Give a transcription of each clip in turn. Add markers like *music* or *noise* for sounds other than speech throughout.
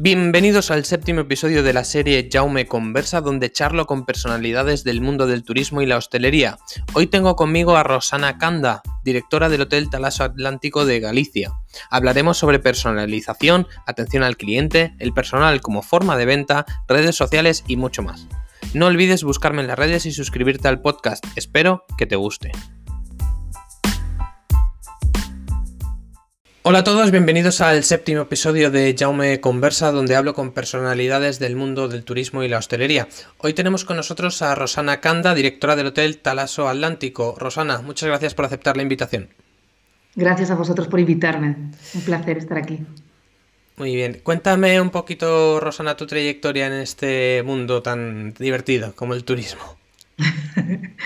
Bienvenidos al séptimo episodio de la serie Jaume Conversa, donde charlo con personalidades del mundo del turismo y la hostelería. Hoy tengo conmigo a Rosana Canda, directora del Hotel Talaso Atlántico de Galicia. Hablaremos sobre personalización, atención al cliente, el personal como forma de venta, redes sociales y mucho más. No olvides buscarme en las redes y suscribirte al podcast. Espero que te guste. Hola a todos, bienvenidos al séptimo episodio de Jaume Conversa, donde hablo con personalidades del mundo del turismo y la hostelería. Hoy tenemos con nosotros a Rosana Canda, directora del Hotel Talaso Atlántico. Rosana, muchas gracias por aceptar la invitación. Gracias a vosotros por invitarme. Un placer estar aquí. Muy bien. Cuéntame un poquito, Rosana, tu trayectoria en este mundo tan divertido como el turismo. *laughs*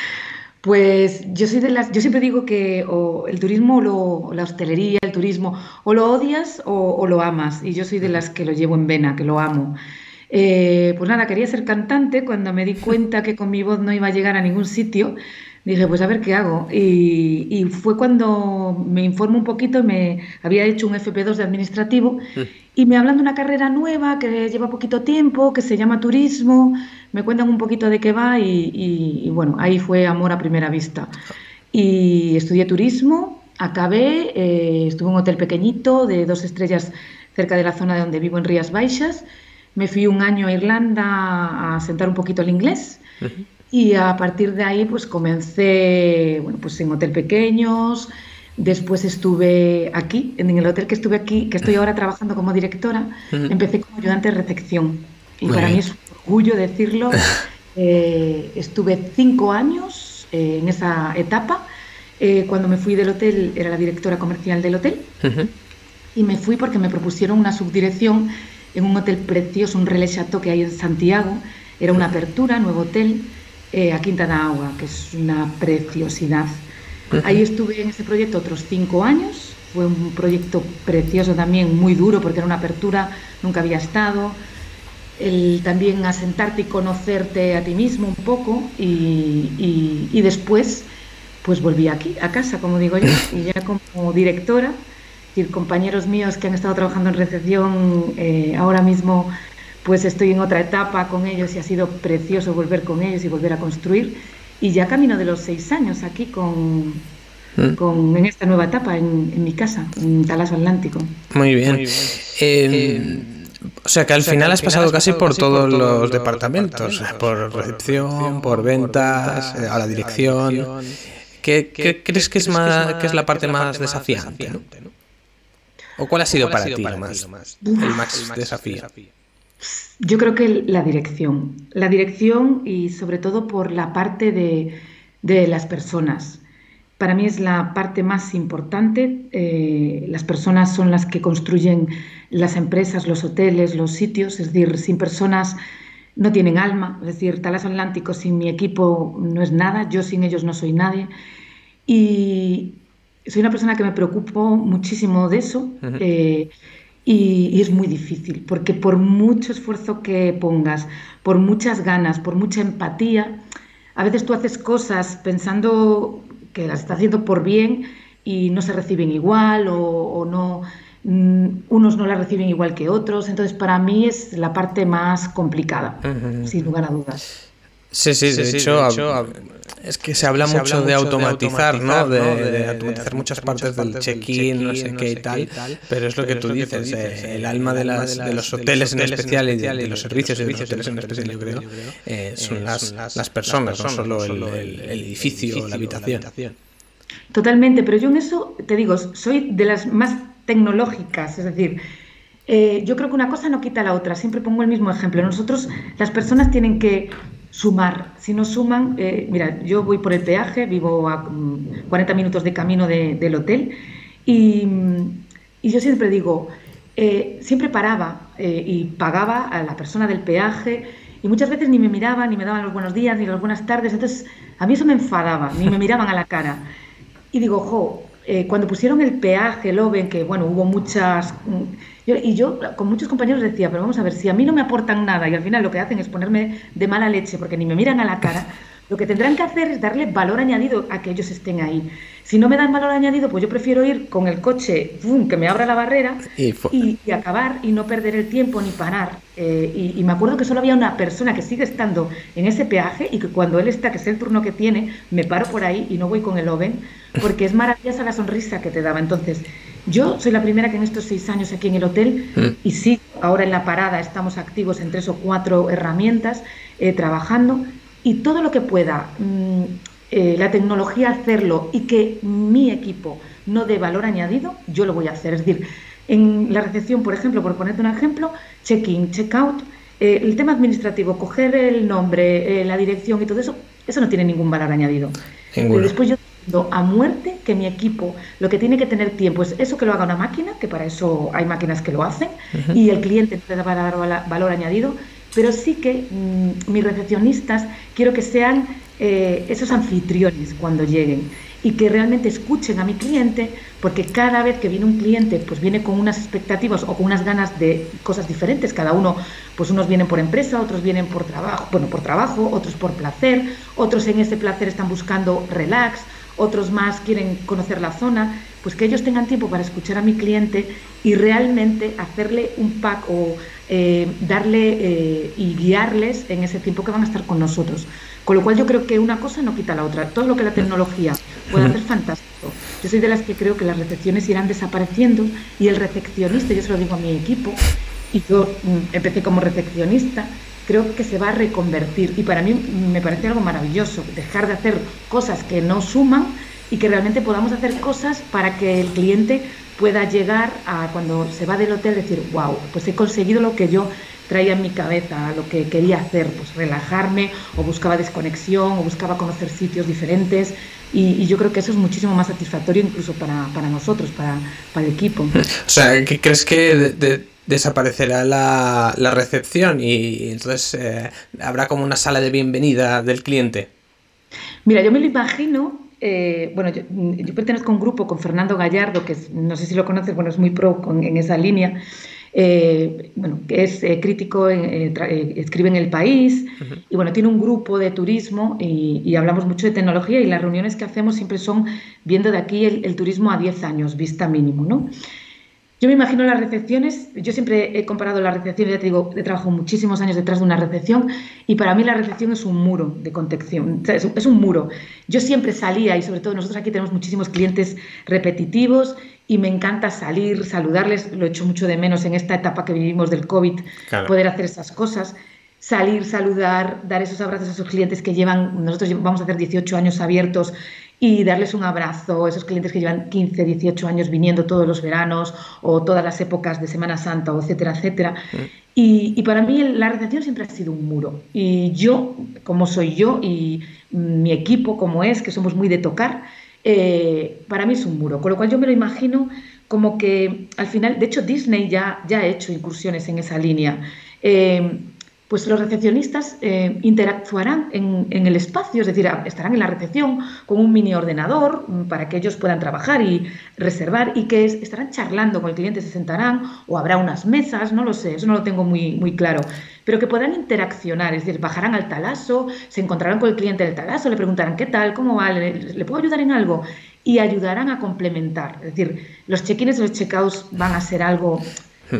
Pues yo soy de las, yo siempre digo que o el turismo o la hostelería, el turismo, o lo odias o, lo amas. Y yo soy de las que lo llevo en vena, que lo amo. Eh, pues nada, quería ser cantante cuando me di cuenta que con mi voz no iba a llegar a ningún sitio dije, pues a ver qué hago. Y, fue cuando me informo un poquito, me había hecho un FP2 de administrativo mm. y me hablan de una carrera nueva que lleva poquito tiempo, que se llama turismo, me cuentan un poquito de qué va y, bueno, ahí fue amor a primera vista. Y estudié turismo, acabé, eh, estuve en un hotel pequeñito de dos estrellas cerca de la zona de donde vivo en Rías Baixas. Me fui un año a Irlanda a sentar un poquito el inglés. Y a partir de ahí, pues comencé, bueno, pues en hotel pequeños. Después estuve aquí, en el hotel que estuve aquí, que estoy ahora trabajando como directora. Empecé como ayudante de recepción. Y para mí es un orgullo decirlo. *laughs* Eh, estuve cinco años eh, en esa etapa. Eh, cuando me fui del hotel, era la directora comercial del hotel. Y me fui porque me propusieron una subdirección en un hotel precioso, un relais chateau que hay en Santiago. Era una apertura, nuevo hotel eh, a Quinta da Agua, que es una preciosidad. Ahí estuve en ese proyecto otros cinco años. Fue un proyecto precioso también, muy duro, porque era una apertura, nunca había estado. El también asentarte y conocerte a ti mismo un poco y, y, después pues volví aquí, a casa, como digo yo, y ya *laughs* como directora, y compañeros míos que han estado trabajando en recepción eh, ahora mismo pues estoy en otra etapa con ellos y ha sido precioso volver con ellos y volver a construir. Y ya camino de los seis años aquí con, mm. en esta nueva etapa en, mi casa, en Talaso Atlántico. Muy bien. Eh, o sea que al final has pasado casi por todos los departamentos, por recepción, por ventas, a la dirección. ¿Qué, crees que es, más, que es la parte más desafiante? ¿O cuál ha sido para ti más, el más desafío? Yo creo que la dirección, la dirección y sobre todo por la parte de, las personas. Para mí es la parte más importante. Eh, las personas son las que construyen las empresas, los hoteles, los sitios. Es decir, sin personas no tienen alma. Es decir, Talas Atlántico sin mi equipo no es nada. Yo sin ellos no soy nadie. Y soy una persona que me preocupo muchísimo de eso. Y, es muy difícil, porque por mucho esfuerzo que pongas, por muchas ganas, por mucha empatía, a veces tú haces cosas pensando que las estás haciendo por bien y no se reciben igual o, no, mm, unos no las reciben igual que otros. Entonces, para mí es la parte más complicada, sin lugar a dudas. Sí, sí, de, hecho, es que se habla, mucho, de automatizar, ¿no? De, automatizar muchas partes del check-in, no sé qué y tal, pero es lo que tú dices, eh, el alma de, las, de los hoteles en especial y de, los servicios de los hoteles en especial, yo creo, eh, son las, las personas, no solo el, edificio o la habitación. Totalmente, pero yo en eso te digo, soy de las más tecnológicas, es decir, eh, yo creo que una cosa no quita la otra, siempre pongo el mismo ejemplo. Nosotros, las personas tienen que sumar. Si no suman, eh, mira, yo voy por el peaje, vivo a 40 mm, minutos de camino del hotel y, yo siempre digo, eh, siempre paraba eh, y pagaba a la persona del peaje y muchas veces ni me miraban, ni me daban los buenos días, ni las buenas tardes, entonces a mí eso me enfadaba, ni me miraban a la cara. Y digo, jo, cuando pusieron el peaje, lo ven que bueno, hubo muchas y yo con muchos compañeros decía, pero vamos a ver, si a mí no me aportan nada y al final lo que hacen es ponerme de mala leche porque ni me miran a la cara, *laughs* Lo que tendrán que hacer es darle valor añadido a que ellos estén ahí. Si no me dan valor añadido, pues yo prefiero ir con el coche, que me abra la barrera y, acabar y no perder el tiempo ni parar. Eh, y, me acuerdo que solo había una persona que sigue estando en ese peaje y que cuando él está, que es el turno que tiene, me paro por ahí y no voy con el Oven, porque es maravillosa la sonrisa que te daba. Entonces, yo soy la primera que en estos seis años aquí en el hotel, mm. y sí, ahora en la parada estamos activos en tres o cuatro herramientas eh, trabajando, y todo lo que pueda mm, eh, la tecnología hacerlo y que mi equipo no dé valor añadido, yo lo voy a hacer. Es decir, en la recepción, por ejemplo, por ponerte un ejemplo, check-in, check-out, eh, el tema administrativo, coger el nombre, la dirección y todo eso, eso no tiene ningún valor añadido. después yo a muerte que mi equipo lo que tiene que tener tiempo es eso que lo haga una máquina, que para eso hay máquinas que lo hacen, y el cliente puede dar valor añadido, pero sí que mm, mis recepcionistas quiero que sean eh, esos anfitriones cuando lleguen y que realmente escuchen a mi cliente, porque cada vez que viene un cliente, pues viene con unas expectativas o con unas ganas de cosas diferentes. Cada uno, pues unos vienen por empresa, otros vienen por trabajo, bueno, por trabajo, otros por placer, otros en ese placer están buscando relax, otros más quieren conocer la zona, pues que ellos tengan tiempo para escuchar a mi cliente y realmente hacerle un pack o eh, darle eh, y guiarles en ese tiempo que van a estar con nosotros. Con lo cual yo creo que una cosa no quita la otra. Todo lo que la tecnología puede hacer *laughs* fantástico. Yo soy de las que creo que las recepciones irán desapareciendo y el recepcionista, yo se lo digo a mi equipo, y yo mm, empecé como recepcionista, creo que se va a reconvertir. Y para mí me parece algo maravilloso, dejar de hacer cosas que no suman y que realmente podamos hacer cosas para que el cliente pueda llegar a cuando se va del hotel decir, wow, pues he conseguido lo que yo traía en mi cabeza, lo que quería hacer, pues relajarme o buscaba desconexión o buscaba conocer sitios diferentes. Y, yo creo que eso es muchísimo más satisfactorio incluso para, nosotros, para, para, el equipo. O sea, ¿qué crees que de desaparecerá la, la recepción y, entonces eh, habrá como una sala de bienvenida del cliente. Mira, yo me lo imagino. Eh, bueno, yo, pertenezco a un grupo con Fernando Gallardo, que no sé si lo conoces, bueno, es muy pro en esa línea. Eh, bueno, que es crítico, escribe en El País y bueno, tiene un grupo de turismo y, hablamos mucho de tecnología y las reuniones que hacemos siempre son viendo de aquí el, el turismo a 10 años, vista mínimo, ¿no? Yo me imagino las recepciones, yo siempre he comparado las recepciones, ya te digo, he trabajado muchísimos años detrás de una recepción y para mí la recepción es un muro de contención, es un muro. Yo siempre salía y sobre todo nosotros aquí tenemos muchísimos clientes repetitivos y me encanta salir, saludarles, lo he hecho mucho de menos en esta etapa que vivimos del COVID, poder hacer esas cosas salir, saludar, dar esos abrazos a esos clientes que llevan, nosotros vamos a hacer 18 años abiertos y darles un abrazo a esos clientes que llevan 15, 18 años viniendo todos los veranos o todas las épocas de Semana Santa, o etcétera, etcétera. Mm. Y, para mí la recepción siempre ha sido un muro. Y yo, como soy yo y mi equipo como es, que somos muy de tocar, eh, para mí es un muro. Con lo cual yo me lo imagino como que al final, de hecho Disney ya, ya ha hecho incursiones en esa línea. Eh, pues los recepcionistas eh, interactuarán en, el espacio, es decir, estarán en la recepción con un mini ordenador mm, para que ellos puedan trabajar y reservar y que estarán charlando con el cliente, se sentarán o habrá unas mesas, no lo sé, eso no lo tengo muy, claro, pero que puedan interaccionar, es decir, bajarán al talazo, se encontrarán con el cliente del talazo, le preguntarán qué tal, cómo va, le, puedo ayudar en algo y ayudarán a complementar, es decir, los check-ins y los check-outs van a ser algo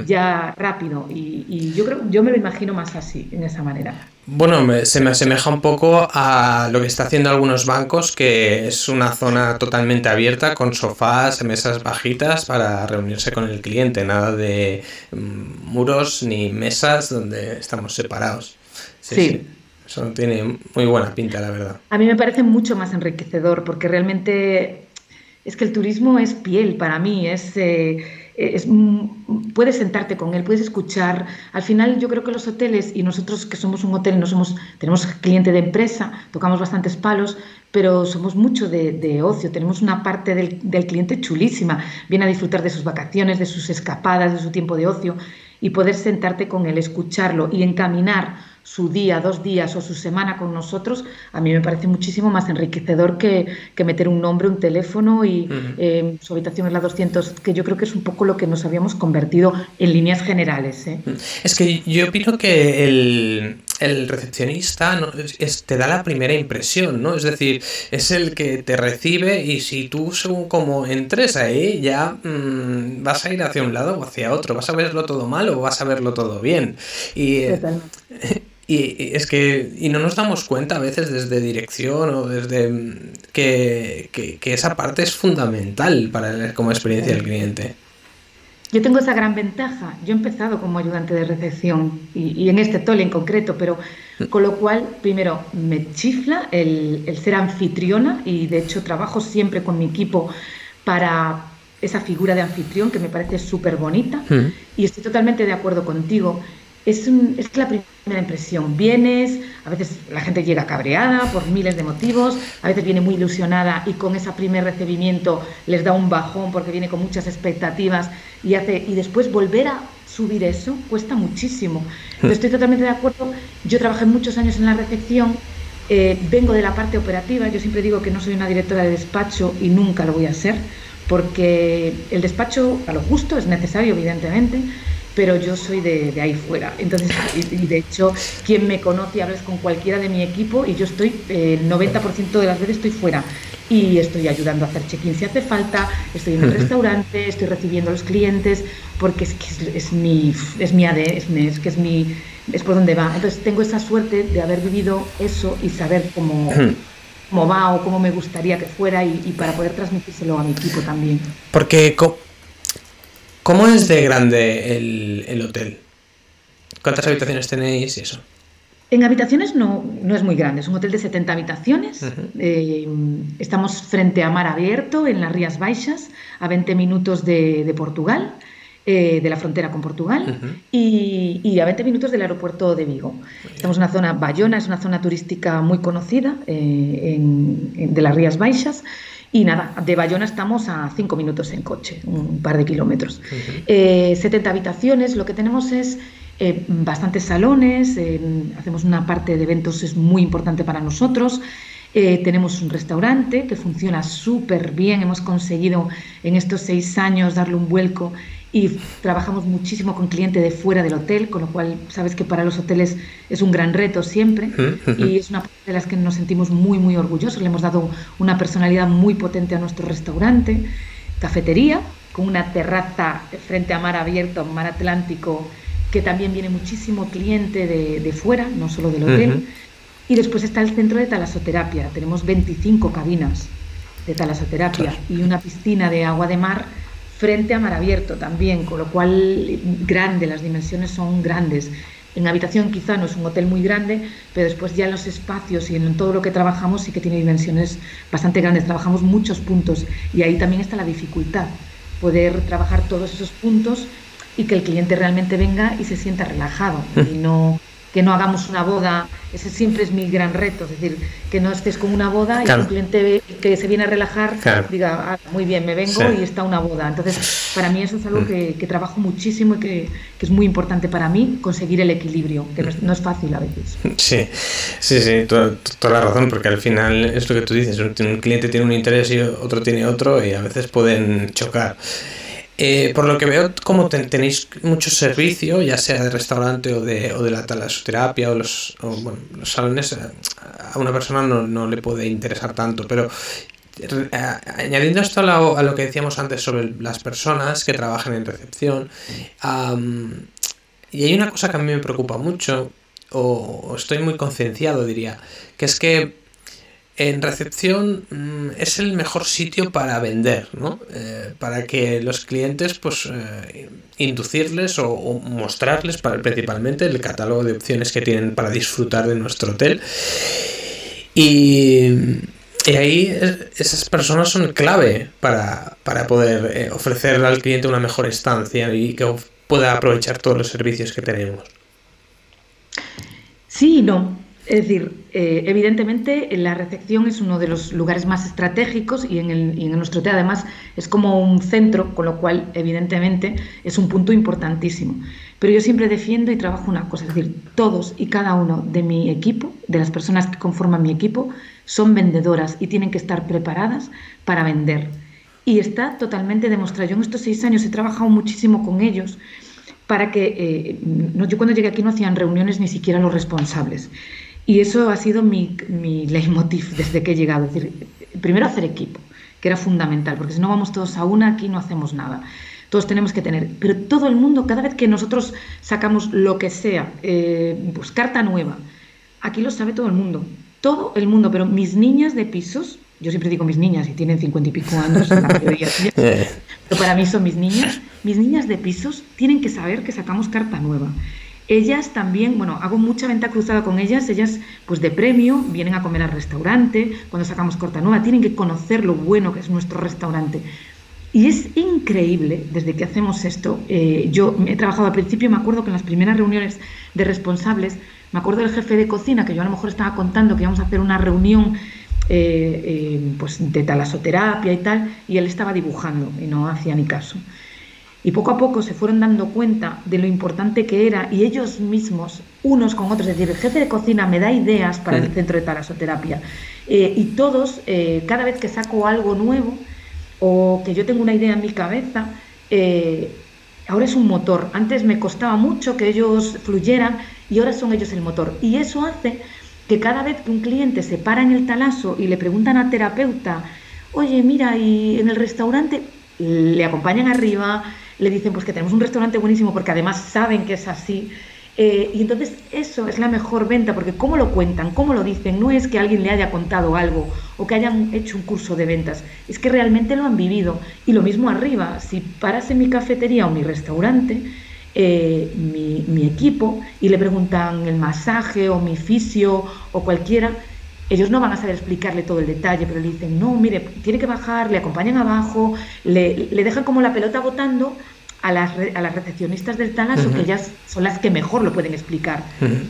ya rápido. Y, yo creo, yo me lo imagino más así, en esa manera. Bueno, se me asemeja un poco a lo que está haciendo algunos bancos, que es una zona totalmente abierta con sofás, mesas bajitas para reunirse con el cliente, nada de mm, muros ni mesas donde estamos separados. Sí. Eso tiene muy buena pinta, la verdad. A mí me parece mucho más enriquecedor porque realmente es que el turismo es piel para mí, es... Eh, es, puedes sentarte con él, puedes escuchar. Al final yo creo que los hoteles, y nosotros que somos un hotel, no somos, tenemos cliente de empresa, tocamos bastantes palos, pero somos mucho de, ocio, tenemos una parte del, del, cliente chulísima, viene a disfrutar de sus vacaciones, de sus escapadas, de su tiempo de ocio, y poder sentarte con él, escucharlo y encaminar su día, dos días o su semana con nosotros, a mí me parece muchísimo más enriquecedor que, meter un nombre, un teléfono y eh, su habitación es la 200, que yo creo que es un poco lo que nos habíamos convertido en líneas generales. ¿eh? Es que yo opino que el, el recepcionista te da la primera impresión, ¿no? Es decir, es el que te recibe y si tú según como entres ahí ya mm, vas a ir hacia un lado o hacia otro, vas a verlo todo mal o vas a verlo todo bien. Y, *laughs* y, es que y no nos damos cuenta a veces desde dirección o desde mm, que, que, esa parte es fundamental para como experiencia del cliente. Yo tengo esa gran ventaja. Yo he empezado como ayudante de recepción y, en este tole en concreto, pero con lo cual, primero, me chifla el, el ser anfitriona y de hecho trabajo siempre con mi equipo para esa figura de anfitrión que me parece súper bonita y estoy totalmente de acuerdo contigo es, es la primera impresión. Vienes, a veces la gente llega cabreada por miles de motivos, a veces viene muy ilusionada y con ese primer recibimiento les da un bajón porque viene con muchas expectativas y, hace, y después volver a subir eso cuesta muchísimo. *laughs* estoy totalmente de acuerdo. Yo trabajé muchos años en la recepción, eh, vengo de la parte operativa, yo siempre digo que no soy una directora de despacho y nunca lo voy a ser, porque el despacho a lo justo es necesario, evidentemente, pero yo soy de, ahí fuera. Entonces, y, de hecho, quien me conoce, hablas con cualquiera de mi equipo y yo estoy, eh, el 90% de las veces estoy fuera y estoy ayudando a hacer check-in si hace falta, estoy en el restaurante, estoy recibiendo a los clientes, porque es que es, mi, es mi AD, es, que es mi, es por donde va. Entonces tengo esa suerte de haber vivido eso y saber cómo, cómo va o cómo me gustaría que fuera y, y para poder transmitírselo a mi equipo también. Porque ¿Cómo es de grande el, hotel? ¿Cuántas habitaciones tenéis y eso? En habitaciones no, no es muy grande, es un hotel de 70 habitaciones. Eh, estamos frente a mar abierto en las Rías Baixas, a 20 minutos de, Portugal, eh, de la frontera con Portugal, y, a 20 minutos del aeropuerto de Vigo. Estamos en una zona, Bayona es una zona turística muy conocida eh, de las Rías Baixas. Y nada, de Bayona estamos a cinco minutos en coche, un par de kilómetros. 70 eh, habitaciones, lo que tenemos es eh, bastantes salones, hacemos una parte de eventos, es muy importante para nosotros. Eh, tenemos un restaurante que funciona súper bien, hemos conseguido en estos seis años darle un vuelco y trabajamos muchísimo con clientes de fuera del hotel, con lo cual sabes que para los hoteles es un gran reto siempre y es una parte de las que nos sentimos muy, muy orgullosos. Le hemos dado una personalidad muy potente a nuestro restaurante, cafetería, con una terraza frente a mar abierto, mar Atlántico, que también viene muchísimo cliente de, de fuera, no solo del hotel. Y después está el centro de talasoterapia. Tenemos 25 cabinas de talasoterapia y una piscina de agua de mar frente a mar abierto también, con lo cual grande, las dimensiones son grandes. En habitación quizá no es un hotel muy grande, pero después ya en los espacios y en todo lo que trabajamos sí que tiene dimensiones bastante grandes. Trabajamos muchos puntos y ahí también está la dificultad, poder trabajar todos esos puntos y que el cliente realmente venga y se sienta relajado y *laughs* no que no hagamos una boda, ese siempre es mi gran reto, es decir, que no estés con una boda y un cliente que se viene a relajar diga, ah, muy bien, me vengo y está una boda. Entonces, para mí eso es algo mm. que, trabajo muchísimo y que, es muy importante para mí, conseguir el equilibrio, que no es, fácil a veces. Sí, sí, sí, toda, toda, la razón, porque al final es lo que tú dices, un cliente tiene un interés y otro tiene otro y a veces pueden chocar. Eh, por lo que veo, como tenéis mucho servicio, ya sea de restaurante o de, o de la talasoterapia o los, salones, eh, a una persona no, le puede interesar tanto, pero añadiendo esto a lo, que decíamos antes sobre las personas que trabajan en recepción, y hay una cosa que a mí me preocupa mucho, o estoy muy concienciado, diría, que es que en recepción mm, es el mejor sitio para vender, ¿no? Eh, para que los clientes, pues, eh, inducirles o, mostrarles principalmente el catálogo de opciones que tienen para disfrutar de nuestro hotel. Y, ahí esas personas son clave para, poder eh, ofrecer al cliente una mejor estancia y que pueda aprovechar todos los servicios que tenemos. Sí, no. Es decir, eh, evidentemente la recepción es uno de los lugares más estratégicos y en, el, y en nuestro hotel además es como un centro, con lo cual evidentemente es un punto importantísimo. Pero yo siempre defiendo y trabajo una cosa, es decir, todos y cada uno de mi equipo, de las personas que conforman mi equipo, son vendedoras y tienen que estar preparadas para vender. Y está totalmente demostrado. Yo en estos seis años he trabajado muchísimo con ellos para que, eh, no, yo cuando llegué aquí no hacían reuniones ni siquiera los responsables. Y eso ha sido mi, mi leitmotiv desde que he llegado. Es decir, primero hacer equipo, que era fundamental, porque si no vamos todos a una, aquí no hacemos nada. Todos tenemos que tener, pero todo el mundo, cada vez que nosotros sacamos lo que sea, eh, pues carta nueva, aquí lo sabe todo el mundo, todo el mundo, pero mis niñas de pisos, yo siempre digo mis niñas y tienen cincuenta y pico años, la mayoría, *laughs* *laughs* pero para mí son mis niñas, mis niñas de pisos tienen que saber que sacamos carta nueva. Ellas también, bueno, hago mucha venta cruzada con ellas, ellas pues de premio vienen a comer al restaurante, cuando sacamos corta nueva, tienen que conocer lo bueno que es nuestro restaurante. Y es increíble, desde que hacemos esto, eh, yo he trabajado al principio, me acuerdo que en las primeras reuniones de responsables, me acuerdo del jefe de cocina, que yo a lo mejor estaba contando que íbamos a hacer una reunión eh, eh, pues de talasoterapia y tal, y él estaba dibujando y no hacía ni caso. Y poco a poco se fueron dando cuenta de lo importante que era y ellos mismos, unos con otros, es decir, el jefe de cocina me da ideas para el centro de talasoterapia. Eh, y todos, eh, cada vez que saco algo nuevo o que yo tengo una idea en mi cabeza, eh, ahora es un motor. Antes me costaba mucho que ellos fluyeran y ahora son ellos el motor. Y eso hace que cada vez que un cliente se para en el talaso y le preguntan a terapeuta, oye, mira, y en el restaurante le acompañan arriba, le dicen pues que tenemos un restaurante buenísimo porque además saben que es así. Eh, y entonces eso es la mejor venta, porque cómo lo cuentan, cómo lo dicen, no es que alguien le haya contado algo o que hayan hecho un curso de ventas, es que realmente lo han vivido. Y lo mismo arriba, si paras en mi cafetería o mi restaurante, eh, mi, mi, equipo, y le preguntan el masaje o mi fisio o cualquiera, ellos no van a saber explicarle todo el detalle, pero le dicen, no, mire, tiene que bajar, le acompañan abajo, le, le dejan como la pelota botando a las, a las recepcionistas del Talaso, que ellas son las que mejor lo pueden explicar.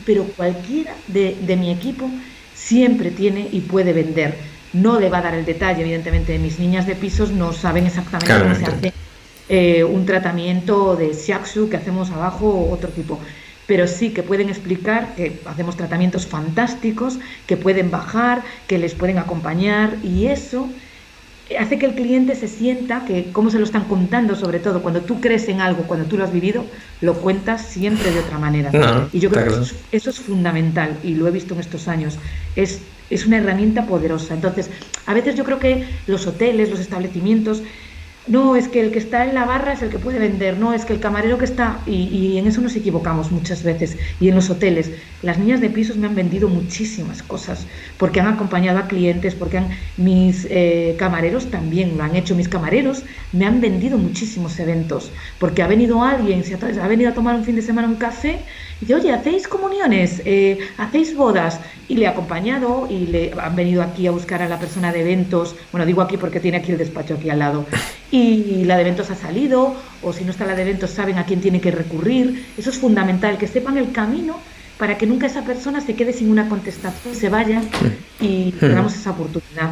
Pero cualquiera de, de, mi equipo siempre tiene y puede vender. No le va a dar el detalle, evidentemente. Mis niñas de pisos no saben exactamente cómo se hace eh, un tratamiento de shiatsu que hacemos abajo o otro tipo. Pero sí que pueden explicar que hacemos tratamientos fantásticos, que pueden bajar, que les pueden acompañar y eso hace que el cliente se sienta que, como se lo están contando, sobre todo cuando tú crees en algo, cuando tú lo has vivido, lo cuentas siempre de otra manera. y yo creo que eso es, eso es, fundamental y lo he visto en estos años. Es, es una herramienta poderosa. Entonces, a veces yo creo que los hoteles, los establecimientos, no, es que el que está en la barra es el que puede vender, no, es que el camarero que está, y, en eso nos equivocamos muchas veces, y en los hoteles, las niñas de pisos me han vendido muchísimas cosas, porque han acompañado a clientes, porque han, mis eh, camareros también lo han hecho, mis camareros me han vendido muchísimos eventos, porque ha venido alguien, se ha, ha venido a tomar un fin de semana un café, y dice, oye, ¿hacéis comuniones? Eh, ¿Hacéis bodas? Y le he acompañado y le han venido aquí a buscar a la persona de eventos, bueno, digo aquí porque tiene aquí el despacho aquí al lado, y la de eventos ha salido, o si no está la de eventos saben a quién tiene que recurrir. Eso es fundamental, que sepan el camino para que nunca esa persona se quede sin una contestación, se vaya y tengamos esa oportunidad.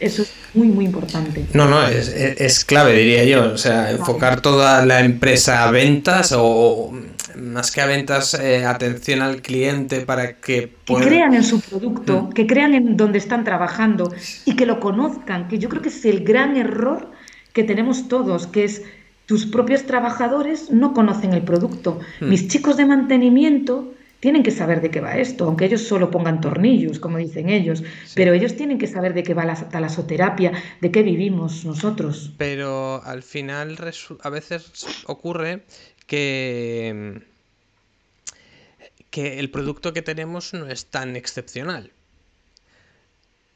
Eso es muy, muy importante. No, no, es, es, clave, diría yo. O sea, enfocar toda la empresa a ventas o más que a ventas, eh, atención al cliente para que Que crean en su producto, mm. que crean en donde están trabajando y que lo conozcan, que yo creo que es el gran error que tenemos todos, que es tus propios trabajadores no conocen el producto. Hmm. Mis chicos de mantenimiento tienen que saber de qué va esto, aunque ellos solo pongan tornillos, como dicen ellos, pero ellos tienen que saber de qué va la talasoterapia, de qué vivimos nosotros. Pero al final a veces ocurre que, que el producto que tenemos no es tan excepcional.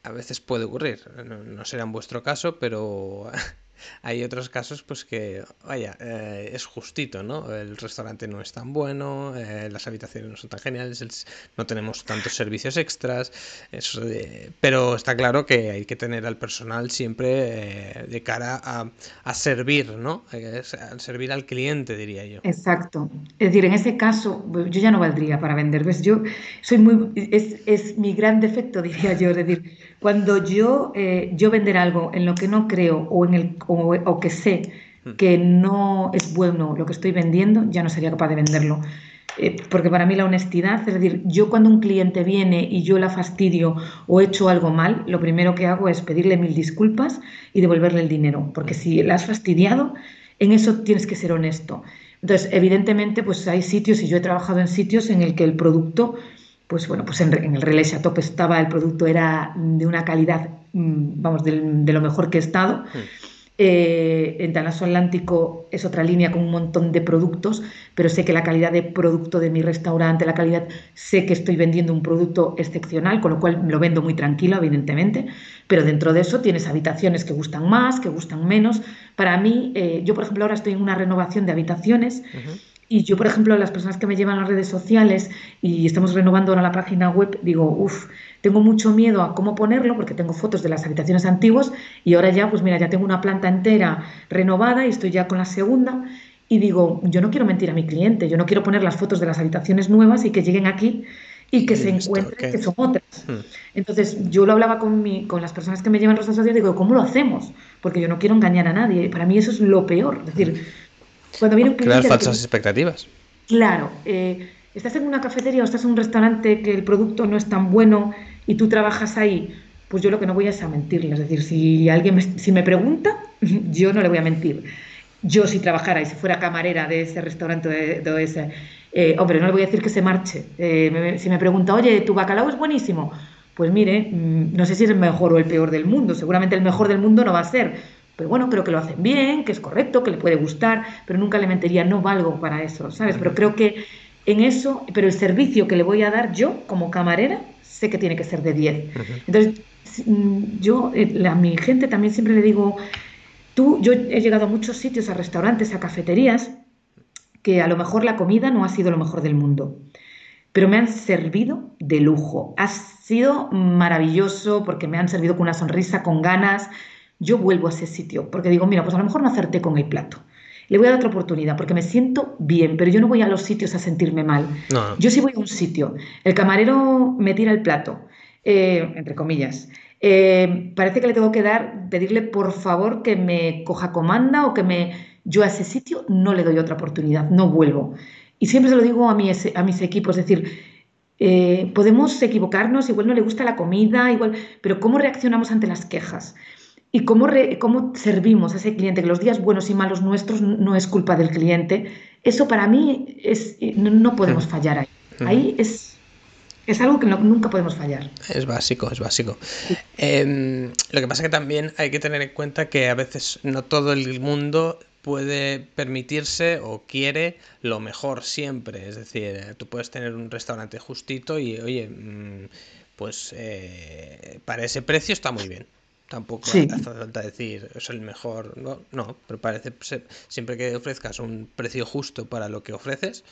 A veces puede ocurrir, no será en vuestro caso, pero *laughs* hay otros casos pues que, vaya, eh, es justito, ¿no? El restaurante no es tan bueno, eh, las habitaciones no son tan geniales, no tenemos tantos servicios extras, eso pero está claro que hay que tener al personal siempre eh, de cara a, a, servir, ¿no? A servir al cliente, diría yo. Exacto. Es decir, en ese caso, yo ya no valdría para vender, ¿ves? Yo soy muy, es, es mi gran defecto, *laughs* diría yo, es decir, cuando yo, yo vender algo en lo que no creo o en el o, que sé hmm. que no es bueno lo que estoy vendiendo, ya no sería capaz de venderlo. Eh, porque para mí la honestidad, es decir, yo cuando un cliente viene y yo la fastidio o he hecho algo mal, lo primero que hago es pedirle mil disculpas y devolverle el dinero, porque si la has fastidiado, en eso tienes que ser honesto. Entonces, evidentemente, pues hay sitios, y yo he trabajado en sitios en el que el producto, pues bueno, pues en, el Relais Chateau estaba, el producto era de una calidad, mm, vamos, de, lo mejor que he estado. Mm. Eh, en Talaso Atlántico es otra línea con un montón de productos, pero sé que la calidad de producto de mi restaurante, la calidad, sé que estoy vendiendo un producto excepcional, con lo cual lo vendo muy tranquilo, evidentemente, pero dentro de eso tienes habitaciones que gustan más, que gustan menos. Para mí, eh, yo por ejemplo ahora estoy en una renovación de habitaciones. Y yo, por ejemplo, las personas que me llevan a las redes sociales y estamos renovando ahora la página web, digo, uff, tengo mucho miedo a cómo ponerlo porque tengo fotos de las habitaciones antiguas y ahora ya, pues mira, ya tengo una planta entera renovada y estoy ya con la segunda. Y digo, yo no quiero mentir a mi cliente, yo no quiero poner las fotos de las habitaciones nuevas y que lleguen aquí y que se encuentren que son otras. Hmm. Entonces, yo lo hablaba con, mi, con las personas que me llevan redes sociales, digo, ¿cómo lo hacemos? Porque yo no quiero engañar a nadie. Para mí eso es lo peor. Es decir, cuando viene un cliente... Crear falsas expectativas. Claro. Eh, estás en una cafetería o estás en un restaurante que el producto no es tan bueno y tú trabajas ahí, pues yo lo que no voy es a mentirle. Es decir, si alguien me, si me pregunta, *laughs* yo no le voy a mentir. Yo si trabajara y si fuera camarera de ese restaurante de, ese, eh, hombre, no le voy a decir que se marche. Eh, si me pregunta, oye, tu bacalao es buenísimo, pues mire, mm, no sé si es el mejor o el peor del mundo. Seguramente el mejor del mundo no va a ser. Pero bueno, creo que lo hacen bien, que es correcto, que le puede gustar, pero nunca le mentiría, no valgo para eso, ¿sabes? Pero creo que en eso, pero el servicio que le voy a dar yo como camarera sé que tiene que ser de 10. Entonces, mm, yo eh, a mi gente también siempre le digo, tú, yo he llegado a muchos sitios, a restaurantes, a cafeterías, que a lo mejor la comida no ha sido lo mejor del mundo, pero me han servido de lujo. Ha sido maravilloso porque me han servido con una sonrisa, con ganas. Yo vuelvo a ese sitio porque digo, mira, pues a lo mejor no acerté con el plato. Le voy a dar otra oportunidad porque me siento bien, pero yo no voy a los sitios a sentirme mal. Yo sí voy a un sitio, el camarero me tira el plato, eh, entre comillas. Eh, parece que le tengo que dar, pedirle por favor que me coja comanda o que me... Yo a ese sitio no le doy otra oportunidad, no vuelvo. Y siempre se lo digo a, a mis equipos, es decir, eh, podemos equivocarnos, igual no le gusta la comida, igual, pero ¿cómo reaccionamos ante las quejas? Y cómo, cómo servimos a ese cliente, que los días buenos y malos nuestros no es culpa del cliente, eso para mí es, no, podemos fallar ahí. Ahí es, es algo que nunca podemos fallar. Es básico, es básico. Em, lo que pasa es que también hay que tener en cuenta que a veces no todo el mundo puede permitirse o quiere lo mejor siempre. Es decir, tú puedes tener un restaurante justito y, oye, mm, pues eh, para ese precio está muy bien. Tampoco hace falta decir es el mejor, no, no, pero parece siempre que ofrezcas un precio justo para lo que ofreces,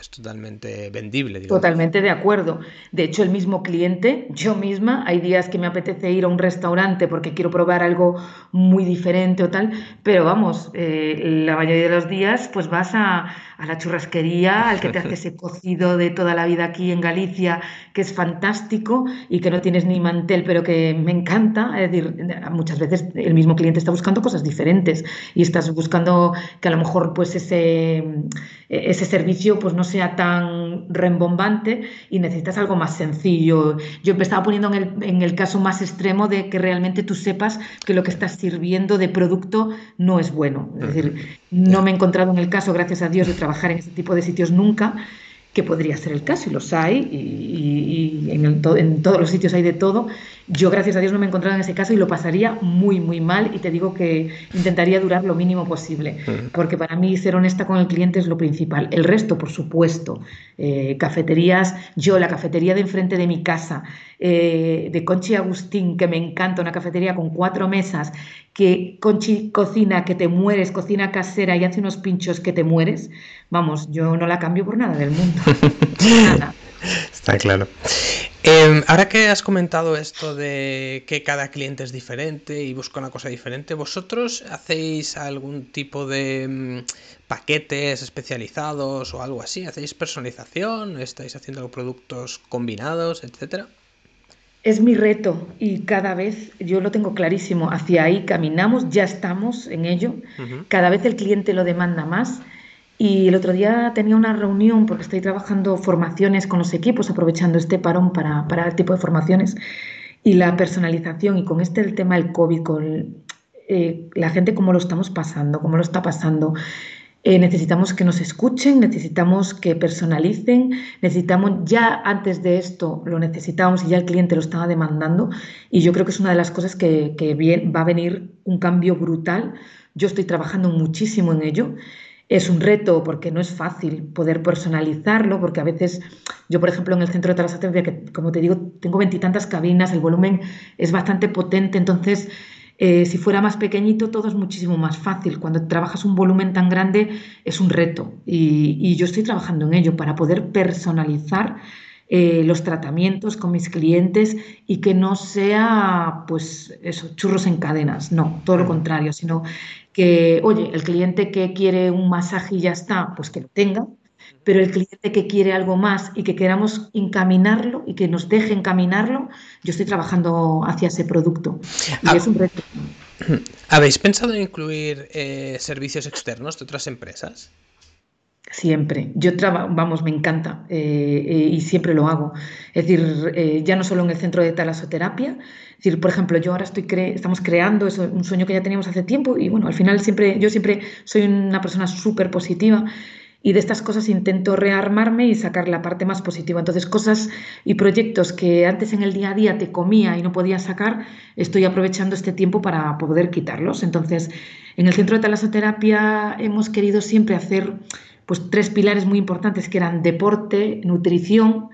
es totalmente vendible. Totalmente de acuerdo. De hecho, el mismo cliente, yo misma, hay días que me apetece ir a un restaurante porque quiero probar algo muy diferente o tal, pero vamos, eh, la mayoría de los días pues vas a, a la churrasquería, al que te hace ese *laughs* cocido de toda la vida aquí en Galicia, que es fantástico y que no tienes ni mantel, pero que me encanta. Es decir, muchas veces el mismo cliente está buscando cosas diferentes y estás buscando que a lo mejor pues ese, ese servicio pues no sea tan rembombante y necesitas algo más sencillo. Yo me estaba poniendo en el, en el caso más extremo de que realmente tú sepas que lo que estás sirviendo de producto no es bueno. Es decir, no me he encontrado en el caso, gracias a Dios, de trabajar en ese tipo de sitios nunca, que podría ser el caso, y los hay, y, en, en, todos los sitios hay de todo. Yo, gracias a Dios, no me he encontrado en ese caso y lo pasaría muy, muy mal, y te digo que intentaría durar lo mínimo posible, porque para mí ser honesta con el cliente es lo principal. El resto, por supuesto, eh, cafeterías, yo, la cafetería de enfrente de mi casa, eh, de Conchi Agustín, que me encanta, una cafetería con cuatro mesas, que Conchi cocina, que te mueres, cocina casera y hace unos pinchos que te mueres vamos, yo no la cambio por nada del mundo. *laughs* nada. Está claro. Em, ahora que has comentado esto de que cada cliente es diferente y busca una cosa diferente, ¿vosotros hacéis algún tipo de mm, paquetes especializados o algo así? ¿Hacéis personalización? ¿Estáis haciendo productos combinados, etcétera? Es mi reto y cada vez yo lo tengo clarísimo. Hacia ahí caminamos, ya estamos en ello. Cada vez el cliente lo demanda más y el otro día tenía una reunión porque estoy trabajando formaciones con los equipos, aprovechando este parón para, para el tipo de formaciones y la personalización y con este el tema del COVID, con eh, la gente cómo lo estamos pasando, cómo lo está pasando. eh, necesitamos que nos escuchen, necesitamos que personalicen, necesitamos, ya antes de esto lo necesitábamos y ya el cliente lo estaba demandando y yo creo que es una de las cosas que, va a venir un cambio brutal. Yo estoy trabajando muchísimo en ello. Es un reto porque no es fácil poder personalizarlo, porque a veces yo, por ejemplo, en el centro de talasoterapia, que como te digo, tengo veintitantas cabinas, el volumen es bastante potente, entonces eh, si fuera más pequeñito, todo es muchísimo más fácil. Cuando trabajas un volumen tan grande, es un reto. Y, yo estoy trabajando en ello para poder personalizar eh, los tratamientos con mis clientes y que no sea, pues, eso, churros en cadenas. No, todo lo contrario, sino que, oye, el cliente que quiere un masaje y ya está, pues que lo tenga pero el cliente que quiere algo más y que queramos encaminarlo y que nos deje encaminarlo, yo estoy trabajando hacia ese producto. Y ah. es un reto. *clears throat* ¿Habéis pensado en incluir eh, servicios externos de otras empresas? Siempre. Yo trabajo, vamos, me encanta eh, eh, y siempre lo hago. Es decir, ya no solo en el centro de talasoterapia, es decir, por ejemplo, yo ahora estoy estamos creando eso, un sueño que ya teníamos hace tiempo y bueno, al final siempre, yo siempre soy una persona súper positiva y de estas cosas intento rearmarme y sacar la parte más positiva. Entonces, cosas y proyectos que antes en el día a día te comía y no podía sacar, estoy aprovechando este tiempo para poder quitarlos. Entonces, en el centro de talasoterapia hemos querido siempre hacer pues tres pilares muy importantes que eran deporte, nutrición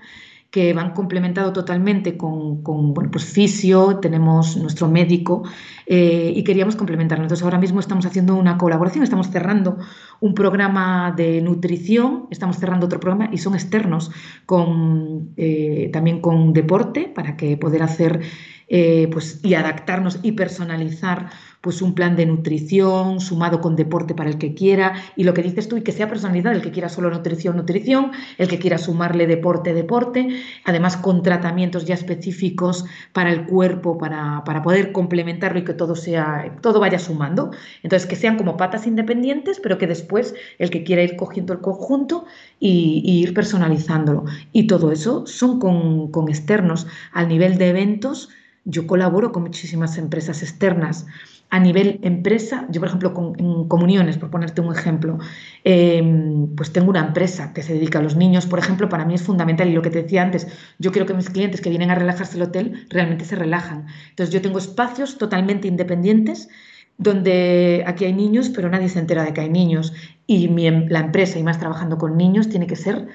que van complementado totalmente con, bueno, pues fisio, tenemos nuestro médico eh, y queríamos complementarlo. Entonces ahora mismo estamos haciendo una colaboración, estamos cerrando un programa de nutrición, estamos cerrando otro programa y son externos con, eh, también con deporte para que poder hacer eh, pues, y adaptarnos y personalizar pues un plan de nutrición sumado con deporte para el que quiera y lo que dices tú y que sea personalidad, el que quiera solo nutrición, nutrición, el que quiera sumarle deporte, deporte, además con tratamientos ya específicos para el cuerpo, para, poder complementarlo y que todo sea, todo vaya sumando. Entonces, que sean como patas independientes, pero que después el que quiera ir cogiendo el conjunto y, ir personalizándolo. Y todo eso son con, con externos. Al nivel de eventos, yo colaboro con muchísimas empresas externas a nivel empresa, yo por ejemplo en comuniones, por ponerte un ejemplo, em, pues tengo una empresa que se dedica a los niños, por ejemplo, para mí es fundamental y lo que te decía antes, yo quiero que mis clientes que vienen a relajarse al hotel realmente se relajan. Entonces yo tengo espacios totalmente independientes donde aquí hay niños, pero nadie se entera de que hay niños y em, la empresa y más trabajando con niños tiene que ser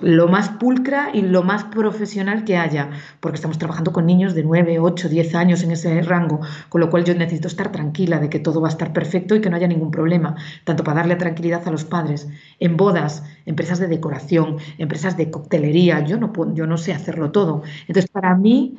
lo más pulcra y lo más profesional que haya, porque estamos trabajando con niños de 9, 8, 10 años en ese rango, con lo cual yo necesito estar tranquila de que todo va a estar perfecto y que no haya ningún problema, tanto para darle tranquilidad a los padres. En bodas, empresas de decoración, empresas de coctelería, yo no, yo no sé hacerlo todo. Entonces, para mí,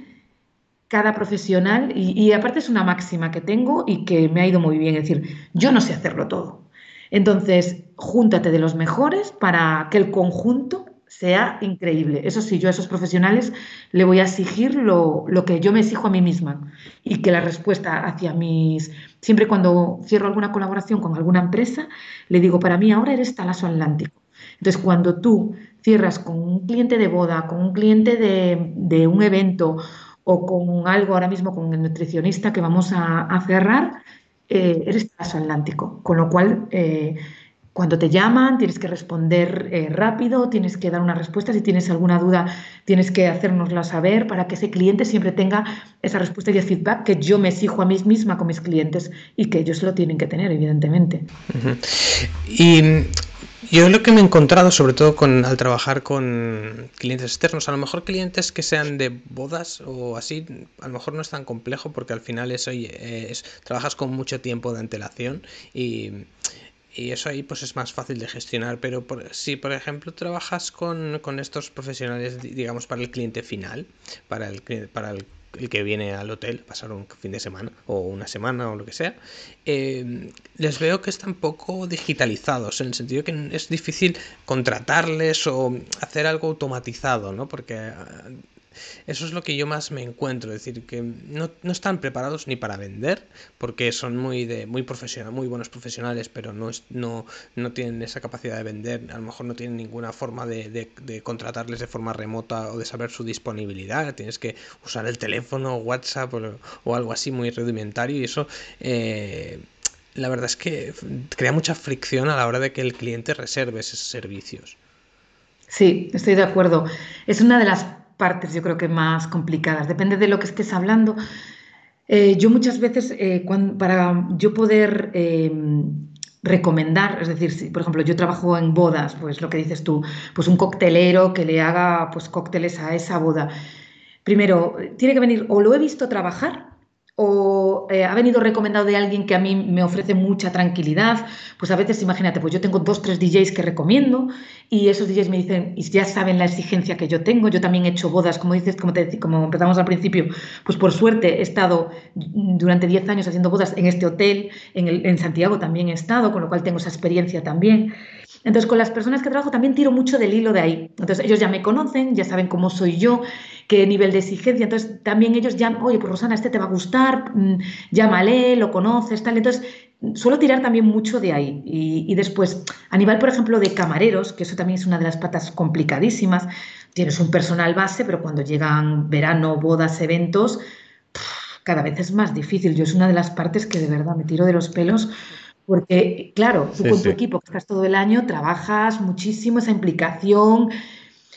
cada profesional, y, y aparte es una máxima que tengo y que me ha ido muy bien, es decir, yo no sé hacerlo todo. Entonces, júntate de los mejores para que el conjunto sea increíble. Eso sí, yo a esos profesionales le voy a exigir lo, que yo me exijo a mí misma y que la respuesta hacia mis... Siempre cuando cierro alguna colaboración con alguna empresa, le digo, para mí ahora eres talaso atlántico. Entonces, cuando tú cierras con un cliente de boda, con un cliente de, un evento o con algo ahora mismo con el nutricionista que vamos a, cerrar, eh, eres talaso atlántico. Con lo cual... Eh, cuando te llaman tienes que responder eh, rápido, tienes que dar una respuesta. Si tienes alguna duda, tienes que hacérnosla saber para que ese cliente siempre tenga esa respuesta y el feedback que yo me exijo a mí misma con mis clientes y que ellos lo tienen que tener, evidentemente. Y yo lo que me he encontrado, sobre todo con, al trabajar con clientes externos, a lo mejor clientes que sean de bodas o así, a lo mejor no es tan complejo porque al final es, oye, es, trabajas con mucho tiempo de antelación y y eso ahí pues es más fácil de gestionar, pero si por ejemplo trabajas con, estos profesionales, digamos, para el cliente final, para el, para el, que viene al hotel, pasar un fin de semana o una semana o lo que sea, eh, les veo que están poco digitalizados, en el sentido que es difícil contratarles o hacer algo automatizado, ¿no? Porque eso es lo que yo más me encuentro, es decir, que no, están preparados ni para vender, porque son muy de muy profesional, muy buenos profesionales, pero no, no, no tienen esa capacidad de vender, a lo mejor no tienen ninguna forma de, contratarles de forma remota o de saber su disponibilidad, tienes que usar el teléfono, WhatsApp o, algo así muy rudimentario y eso... Eh, la verdad es que crea mucha fricción a la hora de que el cliente reserve esos servicios. Sí, estoy de acuerdo. Es una de las partes, yo creo que más complicadas. Depende de lo que estés hablando. Eh, yo muchas veces, eh, para yo poder em, recomendar, es decir, si por ejemplo yo trabajo en bodas, pues lo que dices tú, pues un coctelero que le haga pues cócteles a esa boda. Primero, tiene que venir o lo he visto trabajar o eh, ha venido recomendado de alguien que a mí me ofrece mucha tranquilidad, pues a veces imagínate, pues yo tengo dos, tres DJs que recomiendo y esos DJs me dicen, y ya saben la exigencia que yo tengo, yo también he hecho bodas, como dices, como, como empezamos al principio, pues por suerte he estado durante 10 años haciendo bodas en este hotel, en, en Santiago también he estado, con lo cual tengo esa experiencia también. Entonces, con las personas que trabajo también tiro mucho del hilo de ahí. Entonces, ellos ya me conocen, ya saben cómo soy yo, qué nivel de exigencia. Entonces, también ellos ya, oye, pues Rosana, este te va a gustar, mm, llámale, lo conoces, tal. Entonces, suelo tirar también mucho de ahí. Y, después, a nivel, por ejemplo, de camareros, que eso también es una de las patas complicadísimas, tienes un personal base, pero cuando llegan verano, bodas, eventos, cada vez es más difícil. Yo es una de las partes que de verdad me tiro de los pelos porque, claro, tú con tu equipo que estás todo el año, trabajas muchísimo esa implicación.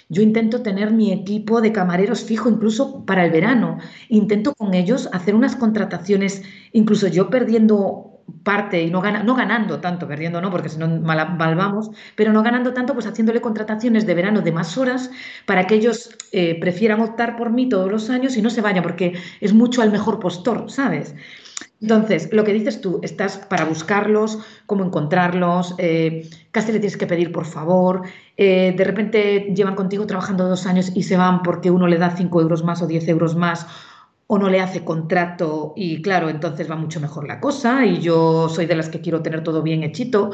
Yo intento tener mi equipo de camareros fijo incluso para el verano. Intento con ellos hacer unas contrataciones, incluso yo perdiendo parte y no, ganando tanto, perdiendo no, porque si no mal, vamos, pero no ganando tanto, pues haciéndole contrataciones de verano de más horas para que ellos eh, prefieran optar por mí todos los años y no se vayan, porque es mucho al mejor postor, ¿sabes? Entonces, lo que dices tú, estás para buscarlos, cómo encontrarlos, eh, casi le tienes que pedir por favor, eh, de repente llevan contigo trabajando dos años y se van porque uno le da cinco euros más o diez euros más o no le hace contrato y claro, entonces va mucho mejor la cosa y yo soy de las que quiero tener todo bien hechito.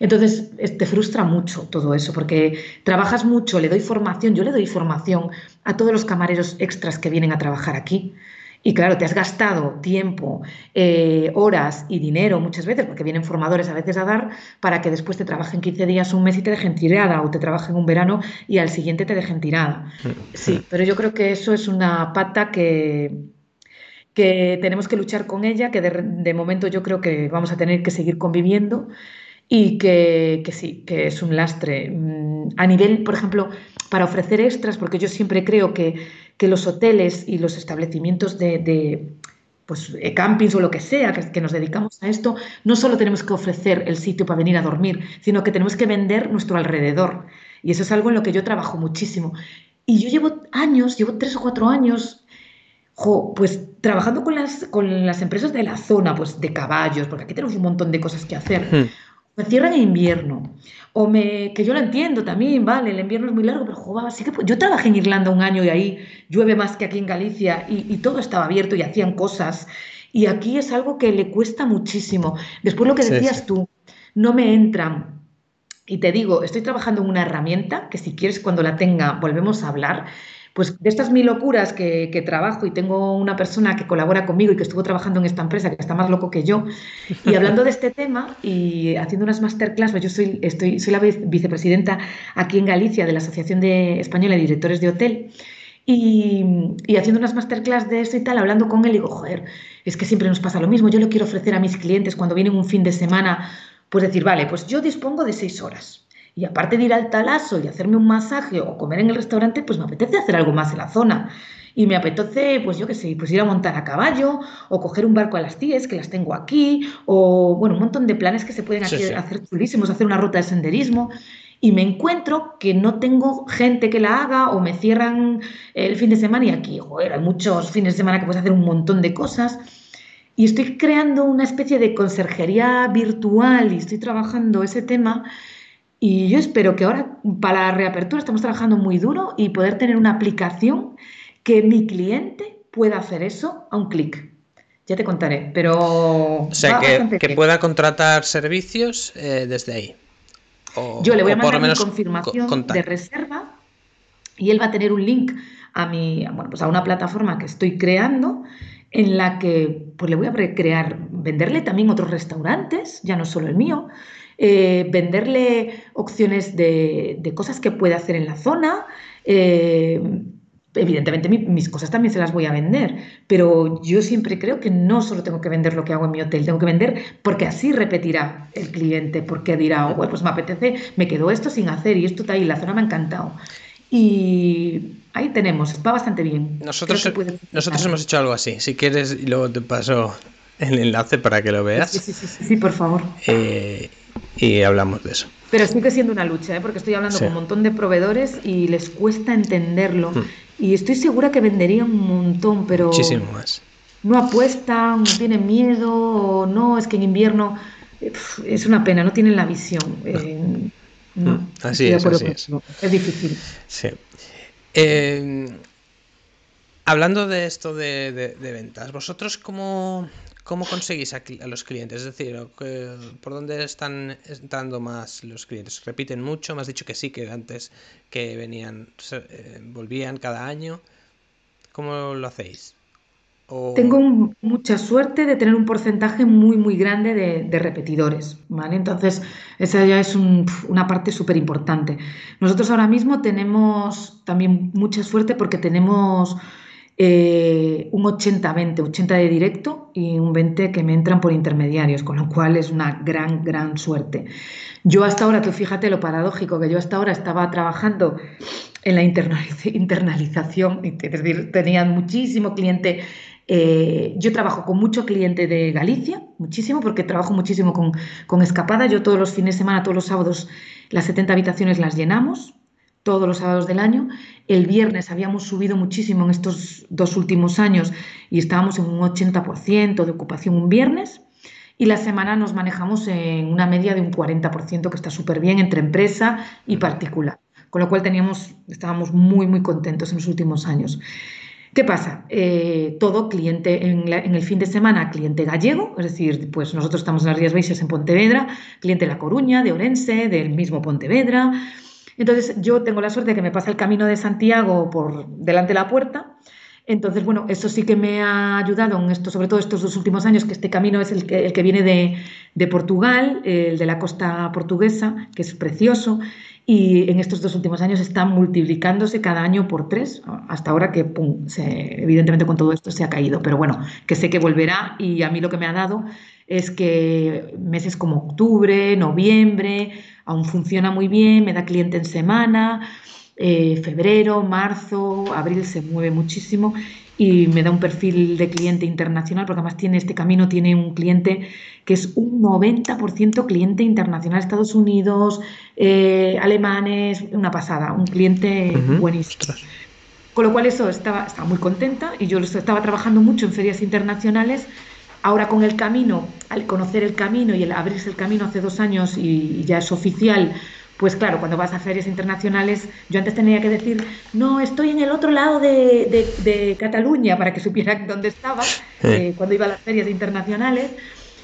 Entonces te frustra mucho todo eso porque trabajas mucho, le doy formación, yo le doy formación a todos los camareros extras que vienen a trabajar aquí. Y claro, te has gastado tiempo, eh, horas y dinero muchas veces, porque vienen formadores a veces a dar, para que después te trabajen 15 días, un mes y te dejen tirada, o te trabajen un verano y al siguiente te dejen tirada. Mm, sí, pero yo creo que eso es una pata que, que tenemos que luchar con ella, que de, momento yo creo que vamos a tener que seguir conviviendo y que, que sí, que es un lastre. Mm, a nivel, por ejemplo, para ofrecer extras, porque yo siempre creo que que los hoteles y los establecimientos de, pues, eh, campings o lo que sea, que, nos dedicamos a esto, no solo tenemos que ofrecer el sitio para venir a dormir, sino que tenemos que vender nuestro alrededor. Y eso es algo en lo que yo trabajo muchísimo. Y yo llevo años, llevo tres o cuatro años, pues trabajando con las, con las empresas de la zona, pues de caballos, porque aquí tenemos un montón de cosas que hacer. Hmm. Me cierran en invierno o me, que yo lo entiendo también, vale, el invierno es muy largo, pero joder, sí que yo trabajé en Irlanda un año y ahí llueve más que aquí en Galicia y, todo estaba abierto y hacían cosas. Y aquí es algo que le cuesta muchísimo. Después lo que decías tú, no me entran. Y te digo, estoy trabajando en una herramienta que si quieres cuando la tenga volvemos a hablar, pues de estas mil locuras que, trabajo y tengo una persona que colabora conmigo y que estuvo trabajando en esta empresa que está más loco que yo, y *laughs* hablando de este tema y haciendo unas masterclass, pues yo soy, estoy, soy la vicepresidenta aquí en Galicia de la Asociación de Española de Directores de Hotel. Y, y, haciendo unas masterclass de eso y tal, hablando con él, digo, joder, es que siempre nos pasa lo mismo. Yo le quiero ofrecer a mis clientes cuando vienen un fin de semana, pues decir, vale, pues yo dispongo de seis horas. Y aparte de ir al talazo y hacerme un masaje o comer en el restaurante, pues me apetece hacer algo más en la zona. Y me apetece, pues yo qué sé, pues ir a montar a caballo o coger un barco a las tías, que las tengo aquí, o bueno, un montón de planes que se pueden hacer chulísimos, hacer una ruta de senderismo. Y me encuentro que no tengo gente que la haga o me cierran el fin de semana y aquí, joder, hay muchos fines de semana que puedes hacer un montón de cosas. Y estoy creando una especie de conserjería virtual y estoy trabajando ese tema y yo espero que ahora, para la reapertura, estamos trabajando muy duro y poder tener una aplicación que mi cliente pueda hacer eso a un clic. Ya te contaré, pero... O sea, que, pueda contratar servicios eh, desde ahí. yo le voy a mandar mi confirmación de reserva y él va a tener un link a, mi, bueno, pues a una plataforma que estoy creando en la que pues le voy a crear, venderle también otros restaurantes, ya no solo el mío, eh, venderle opciones de, cosas que puede hacer en la zona, eh, evidentemente mis cosas también se las voy a vender, pero yo siempre creo que no solo tengo que vender lo que hago en mi hotel, tengo que vender porque así repetirá el cliente, porque dirá, oh, bueno, pues me apetece, me quedó esto sin hacer y esto está ahí, la zona me ha encantado. Y ahí tenemos, va bastante bien. Nosotros, nosotros hemos hecho algo así, si quieres, luego te paso el enlace para que lo veas. Sí, sí, sí, sí, por favor. Eh, y hablamos de eso. Pero sigue siendo una lucha, ¿eh? porque estoy hablando con un montón de proveedores y les cuesta entenderlo. Hmm. Y estoy segura que venderían un montón, pero. Muchísimo más. No apuestan, tienen miedo, no, es que en invierno. Es una pena, no tienen la visión. Eh, no, hmm. así es, así es. Es difícil. Sí. Eh, hablando de esto de, de, ventas, ¿vosotros cómo, cómo conseguís a, los clientes? Es decir, ¿por dónde están entrando más los clientes? ¿Repiten mucho? Me has dicho que sí, que antes que venían, eh, volvían cada año. ¿Cómo lo hacéis? Tengo mucha suerte de tener un porcentaje muy, muy grande de, repetidores, ¿vale? Entonces, esa ya es una parte súper importante. Nosotros ahora mismo tenemos también mucha suerte porque tenemos eh, un 80-20, 80 de directo y un 20 que me entran por intermediarios, con lo cual es una gran, gran suerte. Yo hasta ahora, tú fíjate lo paradójico, que yo hasta ahora estaba trabajando en la internalización, es decir, tenía muchísimo cliente. Eh, yo trabajo con mucho cliente de Galicia, muchísimo, porque trabajo muchísimo con, con Escapada. Yo todos los fines de semana, todos los sábados, las 70 habitaciones las llenamos todos los sábados del año. El viernes habíamos subido muchísimo en estos dos últimos años y estábamos en un 80% de ocupación un viernes. Y la semana nos manejamos en una media de un 40%, que está súper bien entre empresa y particular. Con lo cual teníamos, estábamos muy, muy contentos en los últimos años. ¿Qué pasa? Eh, todo cliente en, en, el fin de semana, cliente gallego, es decir, pues nosotros estamos en las Rías Baixas en Pontevedra, cliente de La Coruña, de Orense, del mismo Pontevedra, entonces yo tengo la suerte de que me pasa el camino de Santiago por delante de la puerta. Entonces, bueno, eso sí que me ha ayudado en esto, sobre todo estos dos últimos años, que este camino es el que, el que viene de, de Portugal, el de la costa portuguesa, que es precioso, y en estos dos últimos años está multiplicándose cada año por tres, hasta ahora que, pum, evidentemente con todo esto se ha caído, pero bueno, que sé que volverá y a mí lo que me ha dado es que meses como octubre, noviembre, aún funciona muy bien, me da cliente en semana, eh, febrero, marzo, abril se mueve muchísimo y me da un perfil de cliente internacional, porque además tiene este camino, tiene un cliente que es un 90% cliente internacional, Estados Unidos, eh, alemanes, una pasada, un cliente buenísimo. Con lo cual eso estaba, estaba muy contenta y yo estaba trabajando mucho en ferias internacionales Ahora con el camino, al conocer el camino y el abrirse el camino hace dos años y ya es oficial, pues claro, cuando vas a ferias internacionales, yo antes tenía que decir, no, estoy en el otro lado de, Cataluña para que supieran *laughs* dónde estaba eh, cuando iba a las ferias internacionales.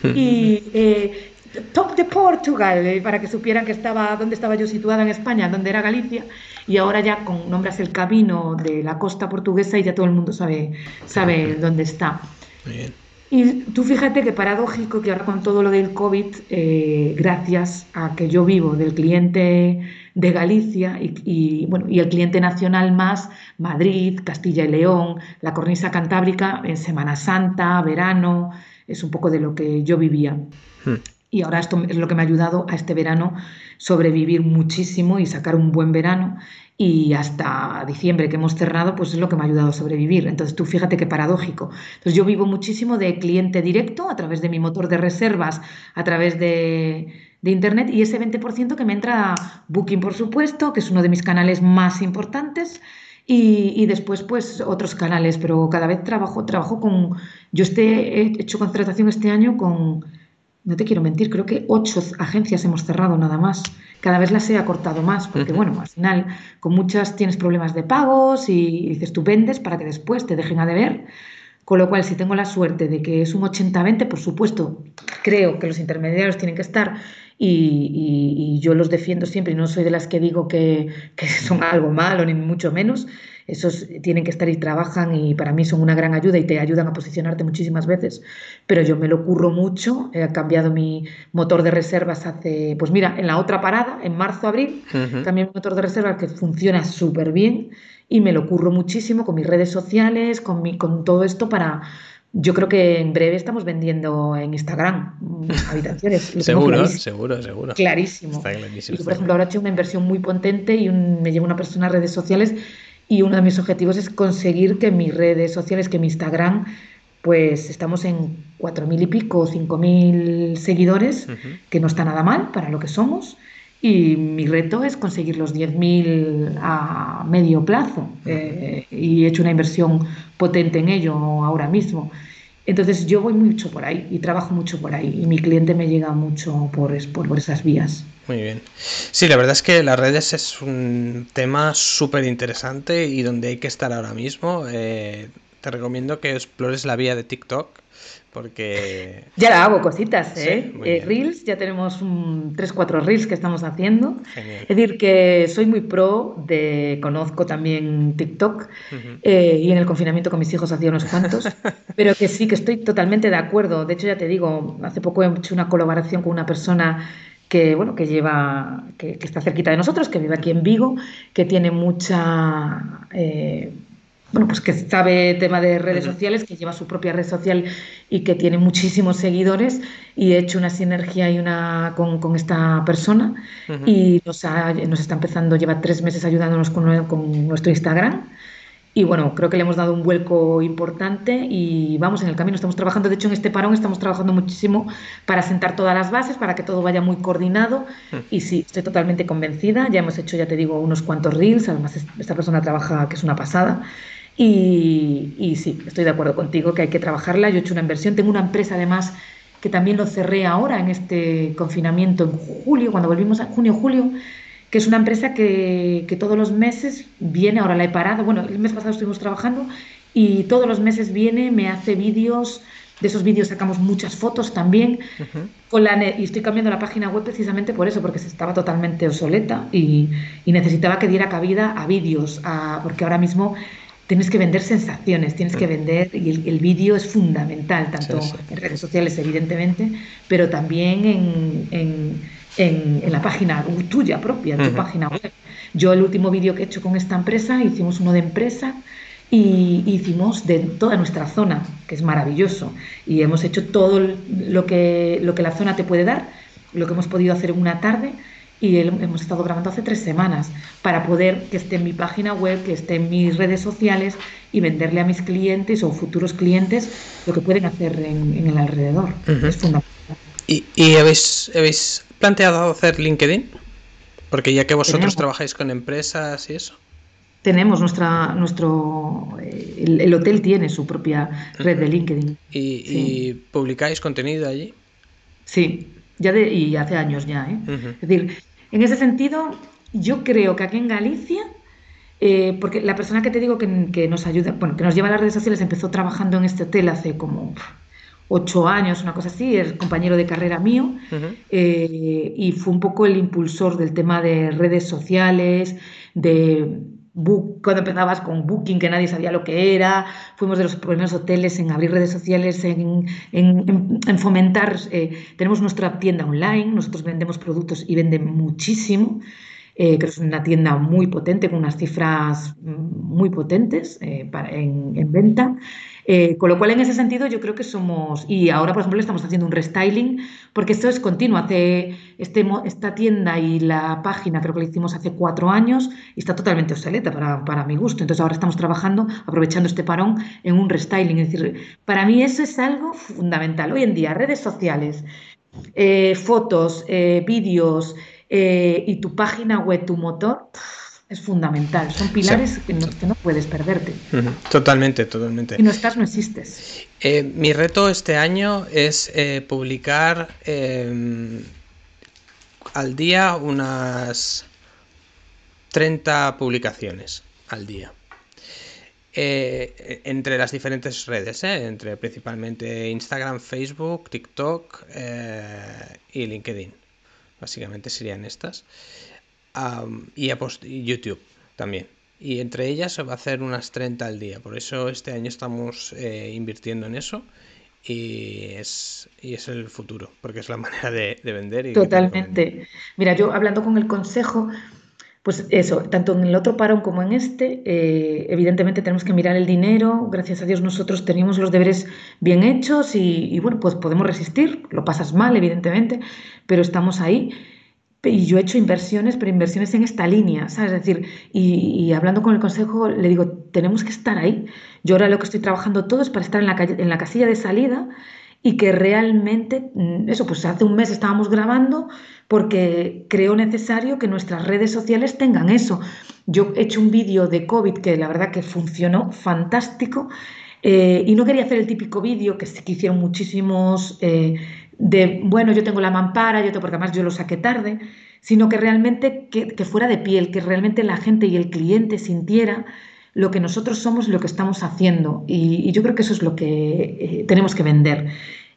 Y eh, top de Portugal, eh, para que supieran que estaba, dónde estaba yo situada en España, dónde era Galicia. Y ahora ya con nombras el camino de la costa portuguesa y ya todo el mundo sabe, sabe dónde está. Muy bien. Y tú fíjate que paradójico que ahora con todo lo del COVID, eh, gracias a que yo vivo del cliente de Galicia y, bueno, y el cliente nacional más, Madrid, Castilla y León, la cornisa cantábrica en Semana Santa, verano, es un poco de lo que yo vivía. Hmm. Y ahora esto es lo que me ha ayudado a este verano sobrevivir muchísimo y sacar un buen verano y hasta diciembre que hemos cerrado, pues es lo que me ha ayudado a sobrevivir. Entonces tú fíjate qué paradójico. Entonces yo vivo muchísimo de cliente directo a través de mi motor de reservas, a través de, Internet y ese 20% que me entra Booking, por supuesto, que es uno de mis canales más importantes. Y, después, pues, otros canales, pero cada vez trabajo, trabajo con. Yo este, he hecho contratación este año con, no te quiero mentir, creo que ocho agencias hemos cerrado nada más. Cada vez las he acortado más, porque bueno, al final con muchas tienes problemas de pagos y dices tú vendes para que después te dejen a deber. Con lo cual, si tengo la suerte de que es un 80-20, por supuesto, creo que los intermediarios tienen que estar y, yo los defiendo siempre y no soy de las que digo que, que son algo malo, ni mucho menos esos tienen que estar y trabajan y para mí son una gran ayuda y te ayudan a posicionarte muchísimas veces, pero yo me lo curro mucho, he cambiado mi motor de reservas hace, pues mira, en la otra parada, en marzo, abril, cambié mi motor de reservas que funciona súper bien y me lo curro muchísimo con mis redes sociales, con, mi, con todo esto para... Yo creo que en breve estamos vendiendo en Instagram habitaciones. *laughs* seguro, seguro, seguro. Clarísimo. Está clarísimo. Y, por ejemplo, ahora he hecho una inversión muy potente y me llevo una persona a redes sociales y uno de mis objetivos es conseguir que mis redes sociales, que mi Instagram, pues estamos en cuatro mil y pico, cinco mil seguidores, que no está nada mal para lo que somos. Y mi reto es conseguir los 10.000 a medio plazo. Eh, y he hecho una inversión potente en ello ahora mismo. Entonces yo voy mucho por ahí y trabajo mucho por ahí. Y mi cliente me llega mucho por, por, por esas vías. Muy bien. Sí, la verdad es que las redes es un tema súper interesante y donde hay que estar ahora mismo. Eh, te recomiendo que explores la vía de TikTok porque... Ya la hago cositas, ¿eh? eh reels, ya tenemos un 3-4 reels que estamos haciendo. Es decir, que soy muy pro de... Conozco también TikTok eh, y en el confinamiento con mis hijos hacía unos cuantos, *laughs* pero que sí, que estoy totalmente de acuerdo. De hecho, ya te digo, hace poco he hecho una colaboración con una persona que bueno que lleva que, está cerquita de nosotros que vive aquí en Vigo que tiene mucha eh, bueno, pues que sabe tema de redes sociales, que lleva su propia red social y que tiene muchísimos seguidores y he hecho una sinergia y una con, esta persona. Y nos, nos, está empezando, lleva tres meses ayudándonos con, con, nuestro Instagram. Y bueno, creo que le hemos dado un vuelco importante y vamos en el camino, estamos trabajando, de hecho en este parón estamos trabajando muchísimo para sentar todas las bases, para que todo vaya muy coordinado. Y sí, estoy totalmente convencida, ya hemos hecho, ya te digo, unos cuantos reels, además esta persona trabaja que es una pasada y, sí, estoy de acuerdo contigo que hay que trabajarla. Yo he hecho una inversión, tengo una empresa además que también lo cerré ahora en este confinamiento en julio, cuando volvimos a junio, julio, que es una empresa que, que, todos los meses viene, ahora la he parado, bueno, el mes pasado estuvimos trabajando y todos los meses viene, me hace vídeos, de esos vídeos sacamos muchas fotos también, con la, y estoy cambiando la página web precisamente por eso, porque se estaba totalmente obsoleta y, y necesitaba que diera cabida a vídeos, porque ahora mismo tienes que vender sensaciones, tienes que vender, y el, vídeo es fundamental, tanto en redes sociales, evidentemente, pero también en, la página tuya propia, en tu página web. Yo el último vídeo que he hecho con esta empresa, hicimos uno de empresa y hicimos de toda nuestra zona, que es maravilloso, y hemos hecho todo lo que, lo que la zona te puede dar, lo que hemos podido hacer en una tarde, y hemos estado grabando hace tres semanas para poder que esté en mi página web, que esté en mis redes sociales y venderle a mis clientes o futuros clientes lo que pueden hacer en, el alrededor. Es fundamental. ¿Y, y habéis, habéis, planteado hacer LinkedIn? Porque ya que vosotros trabajáis con empresas y eso. Tenemos nuestra, nuestro, el, hotel tiene su propia red de LinkedIn. ¿Y, publicáis contenido allí? Sí, ya de, y hace años ya. ¿eh? Es decir, en ese sentido, yo creo que aquí en Galicia, eh, porque la persona que te digo que, nos ayuda, bueno, que nos lleva a las redes sociales empezó trabajando en este hotel hace como ocho años, una cosa así, es compañero de carrera mío, eh, y fue un poco el impulsor del tema de redes sociales, de cuando empezabas con Booking, que nadie sabía lo que era, fuimos de los primeros hoteles en abrir redes sociales, en, fomentar, eh, tenemos nuestra tienda online, nosotros vendemos productos y venden muchísimo, eh, que es una tienda muy potente, con unas cifras muy potentes eh, en, venta. Eh, con lo cual, en ese sentido, yo creo que somos. Y ahora, por ejemplo, estamos haciendo un restyling, porque esto es continuo. Hace este, esta tienda y la página, creo que la hicimos hace cuatro años, y está totalmente obsoleta para, para mi gusto. Entonces, ahora estamos trabajando, aprovechando este parón, en un restyling. Es decir, para mí eso es algo fundamental. Hoy en día, redes sociales, fotos, eh, y tu página web, tu motor es fundamental. Son pilares que, no, puedes perderte. Totalmente, totalmente. Si no estás, no existes. Eh, mi reto este año es eh, publicar em, al día unas 30 publicaciones al día. Eh, entre las diferentes redes, entre principalmente Instagram, Facebook, TikTok y LinkedIn. Básicamente serían estas y, a YouTube también. Y entre ellas se va a hacer unas 30 al día. Por eso este año estamos eh, invirtiendo en eso. Y es, y es el futuro, porque es la *laughs* manera de, vender. Totalmente. Mira, yo hablando con el consejo, Pues eso, tanto en el otro parón como en este, eh, evidentemente tenemos que mirar el dinero. Gracias a Dios nosotros tenemos los deberes bien hechos y, bueno, pues podemos resistir. Lo pasas mal, evidentemente, pero estamos ahí. Y yo he hecho inversiones, pero inversiones en esta línea, ¿sabes? Es decir, y, hablando con el consejo, le digo, tenemos que estar ahí. Yo ahora lo que estoy trabajando todo es para estar en la, en la casilla de salida y que realmente, mm, eso, pues hace un mes estábamos grabando porque creo necesario que nuestras redes sociales tengan eso. Yo he hecho un vídeo de COVID que la verdad que funcionó fantástico eh, y no quería hacer el típico vídeo que, que hicieron muchísimos eh, de, bueno, yo tengo la mampara, yo tengo, porque además yo lo saqué tarde, sino que realmente que, fuera de piel, que realmente la gente y el cliente sintiera lo que nosotros somos y lo que estamos haciendo. Y, yo creo que eso es lo que eh, tenemos que vender.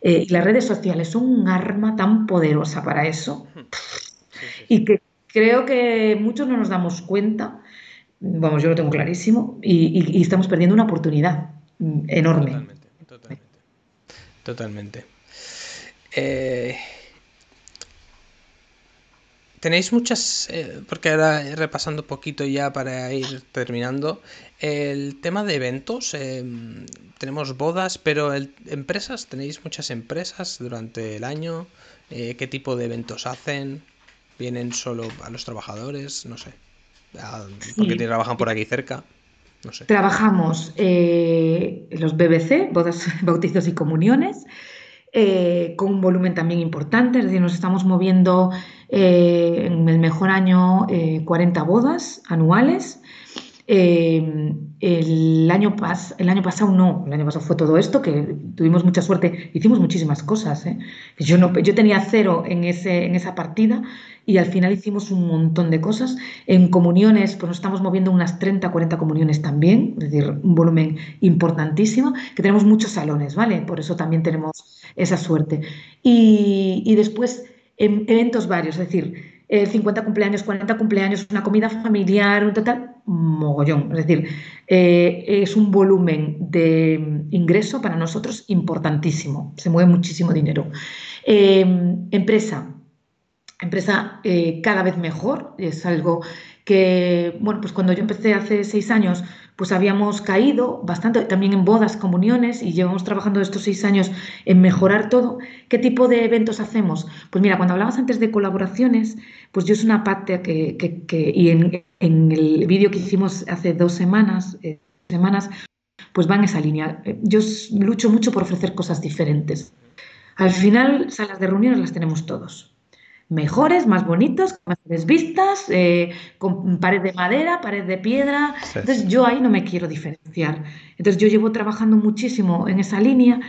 Eh, y las redes sociales son un arma tan poderosa para eso. *laughs* Y que creo que muchos no nos damos cuenta, vamos, yo lo tengo clarísimo, y, estamos perdiendo una oportunidad mm, enorme. Totalmente, totalmente. Totalmente. Eh, Tenéis muchas, eh, porque ahora repasando poquito ya para ir terminando, el tema de eventos, em, tenemos bodas, pero empresas, tenéis muchas empresas durante el año, eh, ¿qué tipo de eventos hacen? ¿Vienen solo a los trabajadores? No sé, porque trabajan por aquí cerca. No sé. Trabajamos eh, los BBC, bodas, *laughs* bautizos y comuniones, con un volumen también importante, es decir, nos estamos moviendo eh, en el mejor año 40 eh, bodas anuales. Eh, el, año el año pasado no, el año pasado fue todo esto, que tuvimos mucha suerte, hicimos muchísimas cosas. Yo, no, yo tenía cero en, ese, en esa partida y al final hicimos un montón de cosas. En comuniones, pues nos estamos moviendo unas 30, 40 comuniones también, es decir, un volumen importantísimo, que tenemos muchos salones, ¿vale? Por eso también tenemos esa suerte. Y después eventos varios, es decir, 50 eh, cumpleaños, 40 cumpleaños, una comida familiar, un total mogollón. Es decir, eh, es un volumen de ingreso para nosotros importantísimo, se mueve muchísimo dinero. Em, empresa, empresa eh, cada vez mejor, es algo que, bueno, pues cuando yo empecé hace seis años, pues habíamos caído bastante también en bodas, comuniones y llevamos trabajando estos seis años en mejorar todo. ¿Qué tipo de eventos hacemos? Pues mira, cuando hablabas antes de colaboraciones, pues yo es una parte que, y en, el vídeo que hicimos hace dos semanas, eh, semanas, pues va en esa línea. Yo lucho mucho por ofrecer cosas diferentes. Al final, salas de reuniones las tenemos todos mejores, más bonitos, con mejores vistas, eh, con pared de madera, pared de piedra. Entonces yo ahí no me quiero diferenciar. Entonces yo llevo trabajando muchísimo en esa línea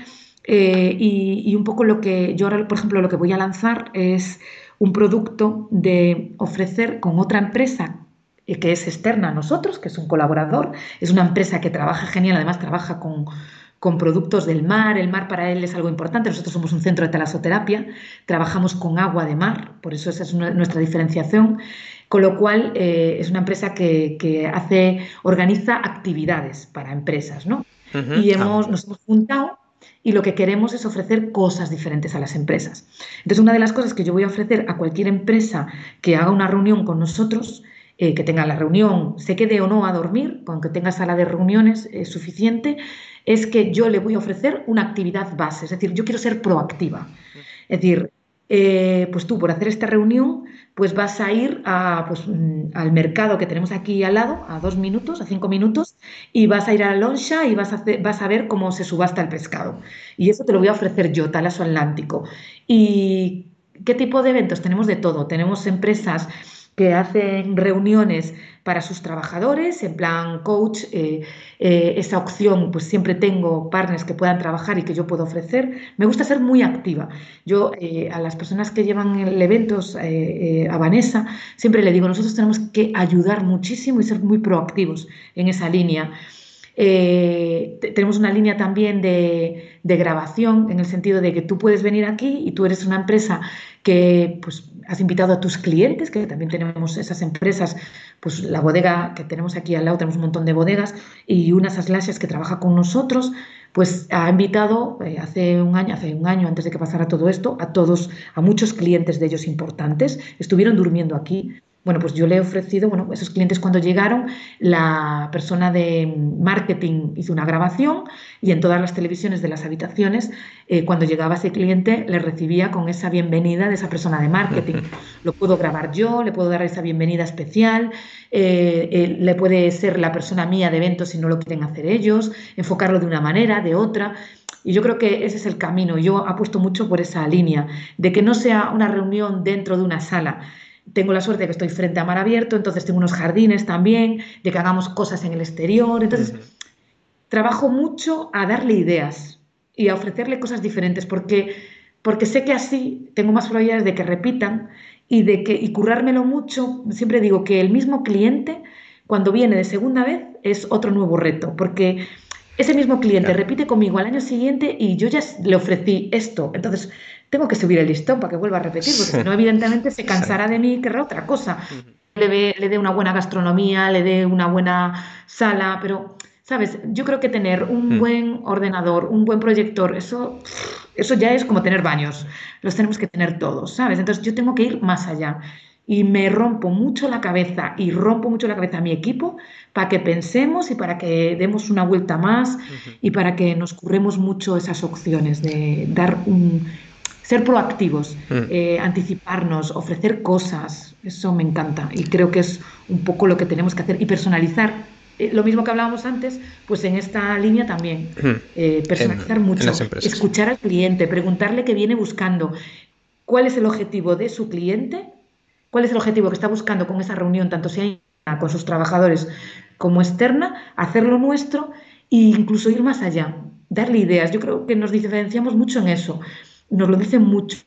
eh, y, un poco lo que yo ahora, por ejemplo, lo que voy a lanzar es un producto de ofrecer con otra empresa eh, que es externa a nosotros, que es un colaborador, es una empresa que trabaja genial, además trabaja con con productos del mar. El mar para él es algo importante. Nosotros somos un centro de talasoterapia, trabajamos con agua de mar, por eso esa es nuestra diferenciación. Con lo cual eh, es una empresa que, hace, organiza actividades para empresas, ¿no? Y hemos, nos hemos juntado y lo que queremos es ofrecer cosas diferentes a las empresas. Entonces, una de las cosas que yo voy a ofrecer a cualquier empresa que haga una reunión con nosotros, eh, que tenga la reunión, se quede o no a dormir, con que tenga sala de reuniones es suficiente, es que yo le voy a ofrecer una actividad base, es decir, yo quiero ser proactiva. Es decir, eh, pues tú por hacer esta reunión, pues vas a ir a, pues, mm, al mercado que tenemos aquí al lado, a dos minutos, a cinco minutos, y vas a ir a la loncha y vas a, vas a ver cómo se subasta el pescado. Y eso te lo voy a ofrecer yo, Talaso Atlántico. ¿Y qué tipo de eventos? Tenemos de todo. Tenemos empresas que hacen reuniones para sus trabajadores, en plan coach, eh, eh, esa opción, pues siempre tengo partners que puedan trabajar y que yo puedo ofrecer. Me gusta ser muy activa. Yo eh, a las personas que llevan el eventos, a Vanessa, siempre le digo, nosotros tenemos que ayudar muchísimo y ser muy proactivos en esa línea. tenemos una línea también de, de, grabación en el sentido de que tú puedes venir aquí y tú eres una empresa que pues, has invitado a tus clientes, que también tenemos esas empresas, pues la bodega que tenemos aquí al lado, tenemos un montón de bodegas, y unas aslasias que trabaja con nosotros, pues ha invitado eh, hace un año, hace un año antes de que pasara todo esto, a todos, a muchos clientes de ellos importantes, estuvieron durmiendo aquí. Bueno, pues yo le he ofrecido, bueno, esos clientes cuando llegaron, la persona de marketing hizo una grabación y en todas las televisiones de las habitaciones, eh, cuando llegaba ese cliente, le recibía con esa bienvenida de esa persona de marketing. *laughs* Lo puedo grabar yo, le puedo dar esa bienvenida especial, eh, eh, le puede ser la persona mía de eventos si no lo quieren hacer ellos, enfocarlo de una manera, de otra. Y yo creo que ese es el camino. Yo apuesto mucho por esa línea, de que no sea una reunión dentro de una sala, tengo la suerte de que estoy frente a mar abierto, entonces tengo unos jardines también, de que hagamos cosas en el exterior. Entonces, trabajo mucho a darle ideas y a ofrecerle cosas diferentes, porque, porque sé que así tengo más probabilidades de que repitan y de que y currármelo mucho. Siempre digo que el mismo cliente, cuando viene de segunda vez, es otro nuevo reto, porque ese mismo cliente repite conmigo al año siguiente y yo ya le ofrecí esto. Entonces, tengo que subir el listón para que vuelva a repetir, porque si no, evidentemente se cansará de mí y querrá otra cosa. Le, le dé una buena gastronomía, le dé una buena sala, pero, ¿sabes? Yo creo que tener un mm. buen ordenador, un buen proyector, eso, eso ya es como tener baños. Los tenemos que tener todos, ¿sabes? Entonces yo tengo que ir más allá. Y me rompo mucho la cabeza y rompo mucho la cabeza a mi equipo para que pensemos y para que demos una vuelta más y para que nos curremos mucho esas opciones de dar un, ser proactivos, mm. eh, anticiparnos, ofrecer cosas, eso me encanta y creo que es un poco lo que tenemos que hacer y personalizar. Eh, lo mismo que hablábamos antes, pues en esta línea también, mm. eh, personalizar mucho, escuchar al cliente, preguntarle qué viene buscando, cuál es el objetivo de su cliente, cuál es el objetivo que está buscando con esa reunión, tanto sea con sus trabajadores como externa, hacerlo nuestro e incluso ir más allá, darle ideas. Yo creo que nos diferenciamos mucho en eso nos lo dicen mucho.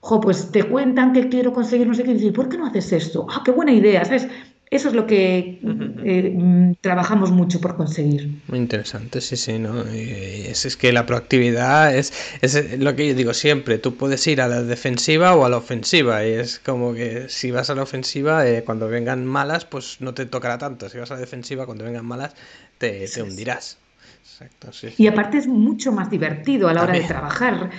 Jo, pues te cuentan que quiero conseguir no sé qué, y ¿por qué no haces esto? ¡Ah, qué buena idea! ¿Sabes? Eso es lo que eh, mm, trabajamos mucho por conseguir. Muy interesante, sí, sí, ¿no? Es, es, que la proactividad es, es lo que yo digo siempre, tú puedes ir a la defensiva o a la ofensiva, y es como que si vas a la ofensiva, eh, cuando vengan malas, pues no te tocará tanto, si vas a la defensiva, cuando vengan malas, te, te hundirás. Exacto, sí, Y aparte es mucho más divertido a la hora de trabajar.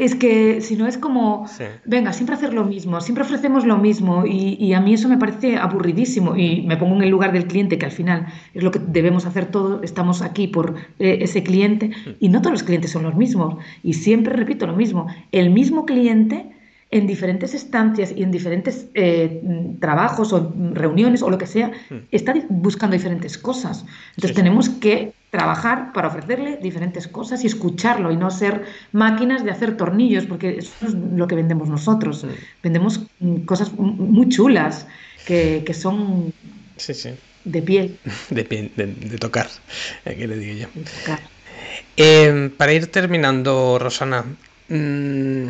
Es que si no es como, venga, siempre hacer lo mismo, siempre ofrecemos lo mismo y, a mí eso me parece aburridísimo y me pongo en el lugar del cliente, que al final es lo que debemos hacer todos, estamos aquí por eh, ese cliente mm. y no todos los clientes son los mismos y siempre repito lo mismo, el mismo cliente en diferentes estancias y en diferentes eh, trabajos o reuniones o lo que sea, hmm. está buscando diferentes cosas. Entonces tenemos que trabajar para ofrecerle diferentes cosas y escucharlo y no ser máquinas de hacer tornillos, porque eso es lo que vendemos nosotros. Vendemos mm, cosas muy chulas que, son de piel. *laughs* De piel, de, tocar, ¿qué le digo yo? Eh, para ir terminando, Rosana, mm,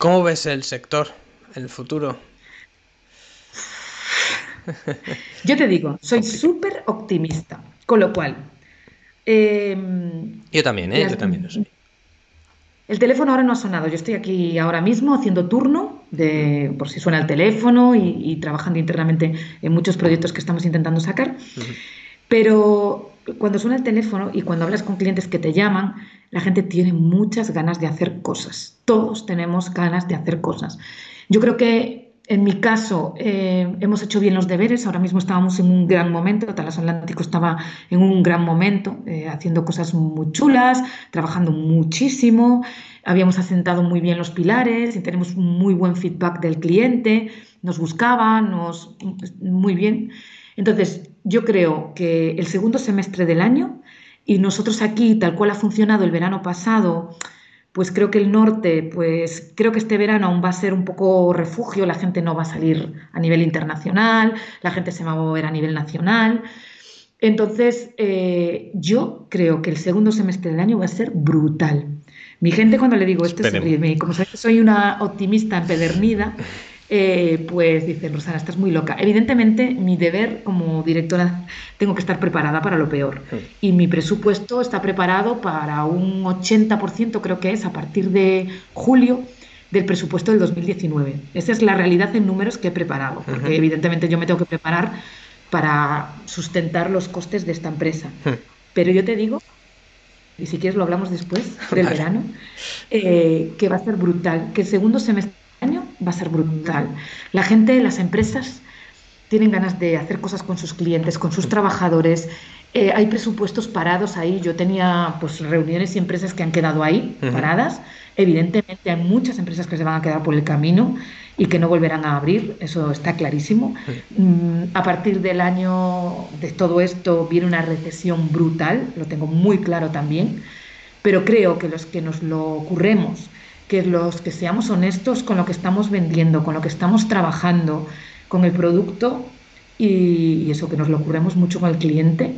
¿Cómo ves el sector, el futuro? Yo te digo, soy súper optimista, con lo cual... Em, yo también, ¿eh? Yo también lo soy. El teléfono ahora no ha sonado. Yo estoy aquí ahora mismo haciendo turno de por si suena el teléfono y, trabajando internamente en muchos proyectos que estamos intentando sacar. Pero cuando suena el teléfono y cuando hablas con clientes que te llaman, la gente tiene muchas ganas de hacer cosas. Todos tenemos ganas de hacer cosas. Yo creo que en mi caso eh, hemos hecho bien los deberes. Ahora mismo estábamos en un gran momento. Talas Atlántico estaba en un gran momento, eh, haciendo cosas muy chulas, trabajando muchísimo. Habíamos asentado muy bien los pilares y tenemos muy buen feedback del cliente. Nos buscaba, nos muy bien. Entonces, yo creo que el segundo semestre del año y nosotros aquí, tal cual ha funcionado el verano pasado, pues creo que el norte, pues creo que este verano aún va a ser un poco refugio, la gente no va a salir a nivel internacional, la gente se va a mover a nivel nacional. Entonces, eh, yo creo que el segundo semestre del año va a ser brutal. Mi gente cuando le digo esto se ríe, como sabes que soy una optimista empedernida, eh, pues dicen, Rosana, estás muy loca. Evidentemente, mi deber como directora, tengo que estar preparada para lo peor. Y mi presupuesto está preparado para un 80%, creo que es, a partir de julio del presupuesto del 2019. Esa es la realidad en números que he preparado, porque evidentemente yo me tengo que preparar para sustentar los costes de esta empresa. Pero yo te digo, y si quieres lo hablamos después del verano, eh, que va a ser brutal, que el segundo semestre año va a ser brutal. La gente, las empresas tienen ganas de hacer cosas con sus clientes, con sus trabajadores. Eh, hay presupuestos parados ahí. Yo tenía pues reuniones y empresas que han quedado ahí, paradas. Evidentemente hay muchas empresas que se van a quedar por el camino y que no volverán a abrir, eso está clarísimo. Mm, a partir del año de todo esto viene una recesión brutal, lo tengo muy claro también, pero creo que los que nos lo ocurremos, que los que seamos honestos con lo que estamos vendiendo, con lo que estamos trabajando, con el producto y, eso que nos lo ocurremos mucho con el cliente,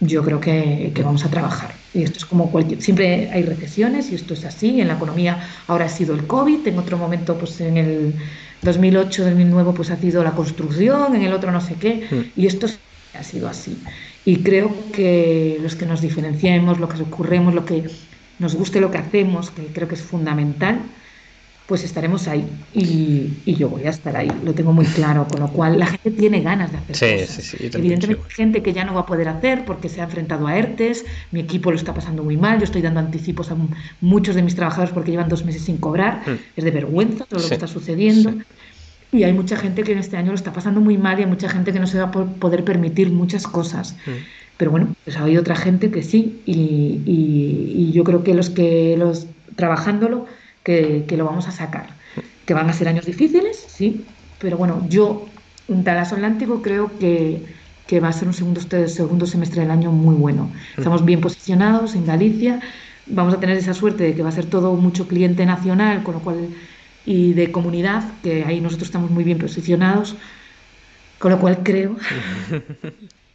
yo creo que, vamos a trabajar. Y esto es como cualquier, siempre hay recesiones y esto es así. En la economía ahora ha sido el COVID, en otro momento, pues en el 2008, 2009, pues ha sido la construcción, en el otro no sé qué. Mm. Y esto ha sido así. Y creo que los que nos diferenciemos, lo que ocurremos, lo que nos guste lo que hacemos, que creo que es fundamental, pues estaremos ahí y, yo voy a estar ahí, lo tengo muy claro, con lo cual la gente tiene ganas de hacer sí, cosas. Sí, sí, Evidentemente hay gente que ya no va a poder hacer porque se ha enfrentado a ERTES, mi equipo lo está pasando muy mal, yo estoy dando anticipos a muchos de mis trabajadores porque llevan dos meses sin cobrar, mm. es de vergüenza todo lo que está sucediendo. Y hay mucha gente que en este año lo está pasando muy mal y hay mucha gente que no se va a poder permitir muchas cosas. Mm. Pero bueno, pues hay otra gente que sí y, y yo creo que los que los trabajándolo que, lo vamos a sacar. Que van a ser años difíciles, sí, pero bueno, yo, en Talaso Atlántico, creo que, que va a ser un segundo, segundo semestre del año muy bueno. Estamos bien posicionados en Galicia, vamos a tener esa suerte de que va a ser todo mucho cliente nacional, con lo cual y de comunidad, que ahí nosotros estamos muy bien posicionados, con lo cual creo *laughs*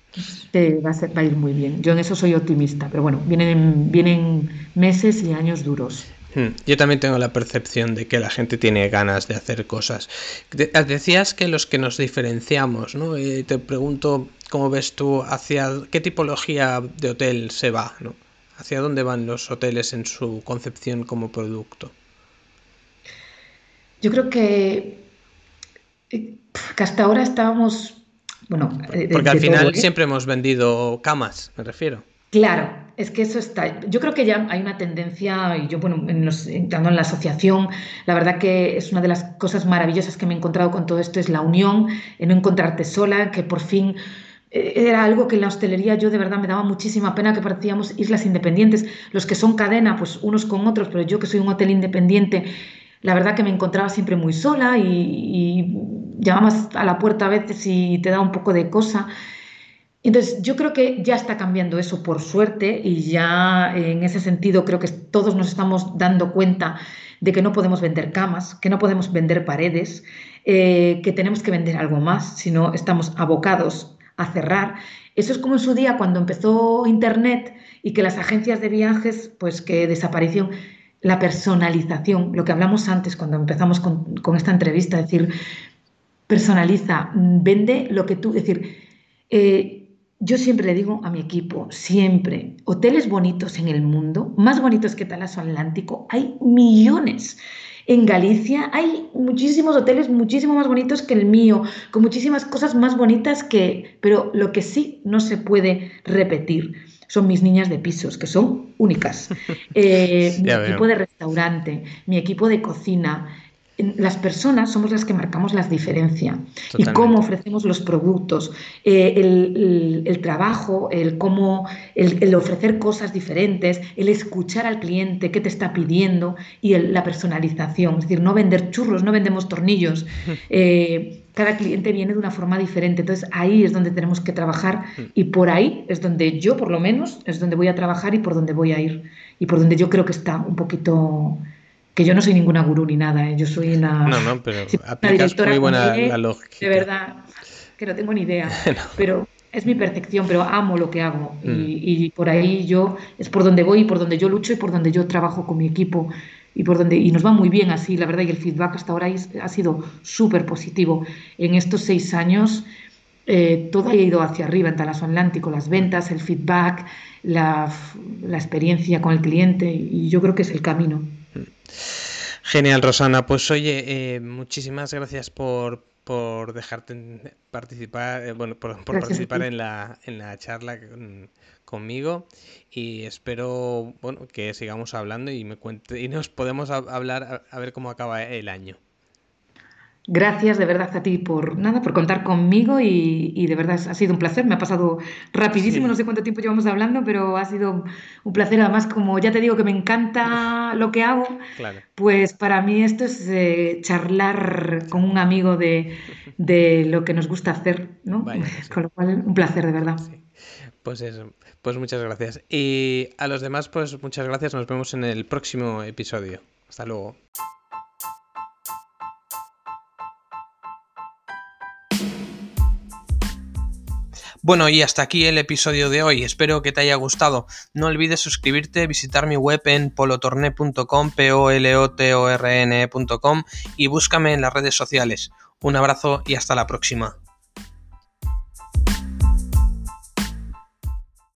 que va a, ser, va a ir muy bien. Yo en eso soy optimista, pero bueno, vienen, vienen meses y años duros. Hmm. Yo también tengo la percepción de que la gente tiene ganas de hacer cosas. Decías que los que nos diferenciamos, ¿no? Y te pregunto, ¿cómo ves tú hacia qué tipología de hotel se va, ¿no? ¿Hacia dónde van los hoteles en su concepción como producto? Yo creo que, que hasta ahora estábamos, bueno, porque al final ¿eh? siempre hemos vendido camas, me refiero. Claro, es que eso está. Yo creo que ya hay una tendencia, y yo, bueno, entrando en la asociación, la verdad que es una de las cosas maravillosas que me he encontrado con todo esto, es la unión, en no encontrarte sola, que por fin eh, era algo que en la hostelería yo de verdad me daba muchísima pena que parecíamos islas independientes, los que son cadena, pues unos con otros, pero yo que soy un hotel independiente, la verdad que me encontraba siempre muy sola y, y llamabas a la puerta a veces y te da un poco de cosa. Entonces, yo creo que ya está cambiando eso por suerte y ya en ese sentido creo que todos nos estamos dando cuenta de que no podemos vender camas, que no podemos vender paredes, eh, que tenemos que vender algo más, si no estamos abocados a cerrar. Eso es como en su día cuando empezó Internet y que las agencias de viajes, pues que desapareció la personalización, lo que hablamos antes cuando empezamos con, con esta entrevista, es decir, personaliza, vende lo que tú, es decir, eh, yo siempre le digo a mi equipo, siempre, hoteles bonitos en el mundo, más bonitos que Talaso Atlántico, hay millones. En Galicia hay muchísimos hoteles muchísimo más bonitos que el mío, con muchísimas cosas más bonitas que... Pero lo que sí no se puede repetir son mis niñas de pisos, que son únicas. *laughs* Eh, mi equipo de restaurante, mi equipo de cocina, las personas somos las que marcamos las diferencias y cómo ofrecemos los productos, eh, el, trabajo, el cómo, el, ofrecer cosas diferentes, el escuchar al cliente qué te está pidiendo y la personalización, es decir, no vender churros, no vendemos tornillos. *laughs* Eh, cada cliente viene de una forma diferente, entonces ahí es donde tenemos que trabajar y por ahí es donde yo, por lo menos, es donde voy a trabajar y por donde voy a ir y por donde yo creo que está un poquito que yo no soy ninguna gurú ni nada, ¿eh? yo soy una, no, no, pero *laughs* directora muy buena la lógica. De verdad, que no tengo ni idea, *laughs* pero es mi percepción, pero amo lo que hago mm. y, por ahí yo es por donde voy y por donde yo lucho y por donde yo trabajo con mi equipo y por donde y nos va muy bien así, la verdad, y el feedback hasta ahora ha sido súper positivo. En estos seis años eh, todo ha ido hacia arriba en Talaso Atlántico, las ventas, el feedback, la, la experiencia con el cliente y yo creo que es el camino. Genial, Rosana. Pues oye, eh, muchísimas gracias por, por dejarte participar, eh, bueno, por, participar en la, en la charla conmigo y espero bueno que sigamos hablando y me cuente y nos podemos hablar a, ver cómo acaba el año. Gracias de verdad a ti por nada, por contar conmigo y, de verdad ha sido un placer. Me ha pasado rapidísimo, no sé cuánto tiempo llevamos hablando, pero ha sido un placer. Además, como ya te digo que me encanta lo que hago, pues para mí esto es eh, charlar con un amigo de, lo que nos gusta hacer, ¿no? Con lo cual, un placer de verdad. Pues eso, pues muchas gracias. Y a los demás, pues muchas gracias. Nos vemos en el próximo episodio. Hasta luego. Bueno, y hasta aquí el episodio de hoy. Espero que te haya gustado. No olvides suscribirte, visitar mi web en polotorne.com, p o l o t o r -N e y búscame en las redes sociales. Un abrazo y hasta la próxima.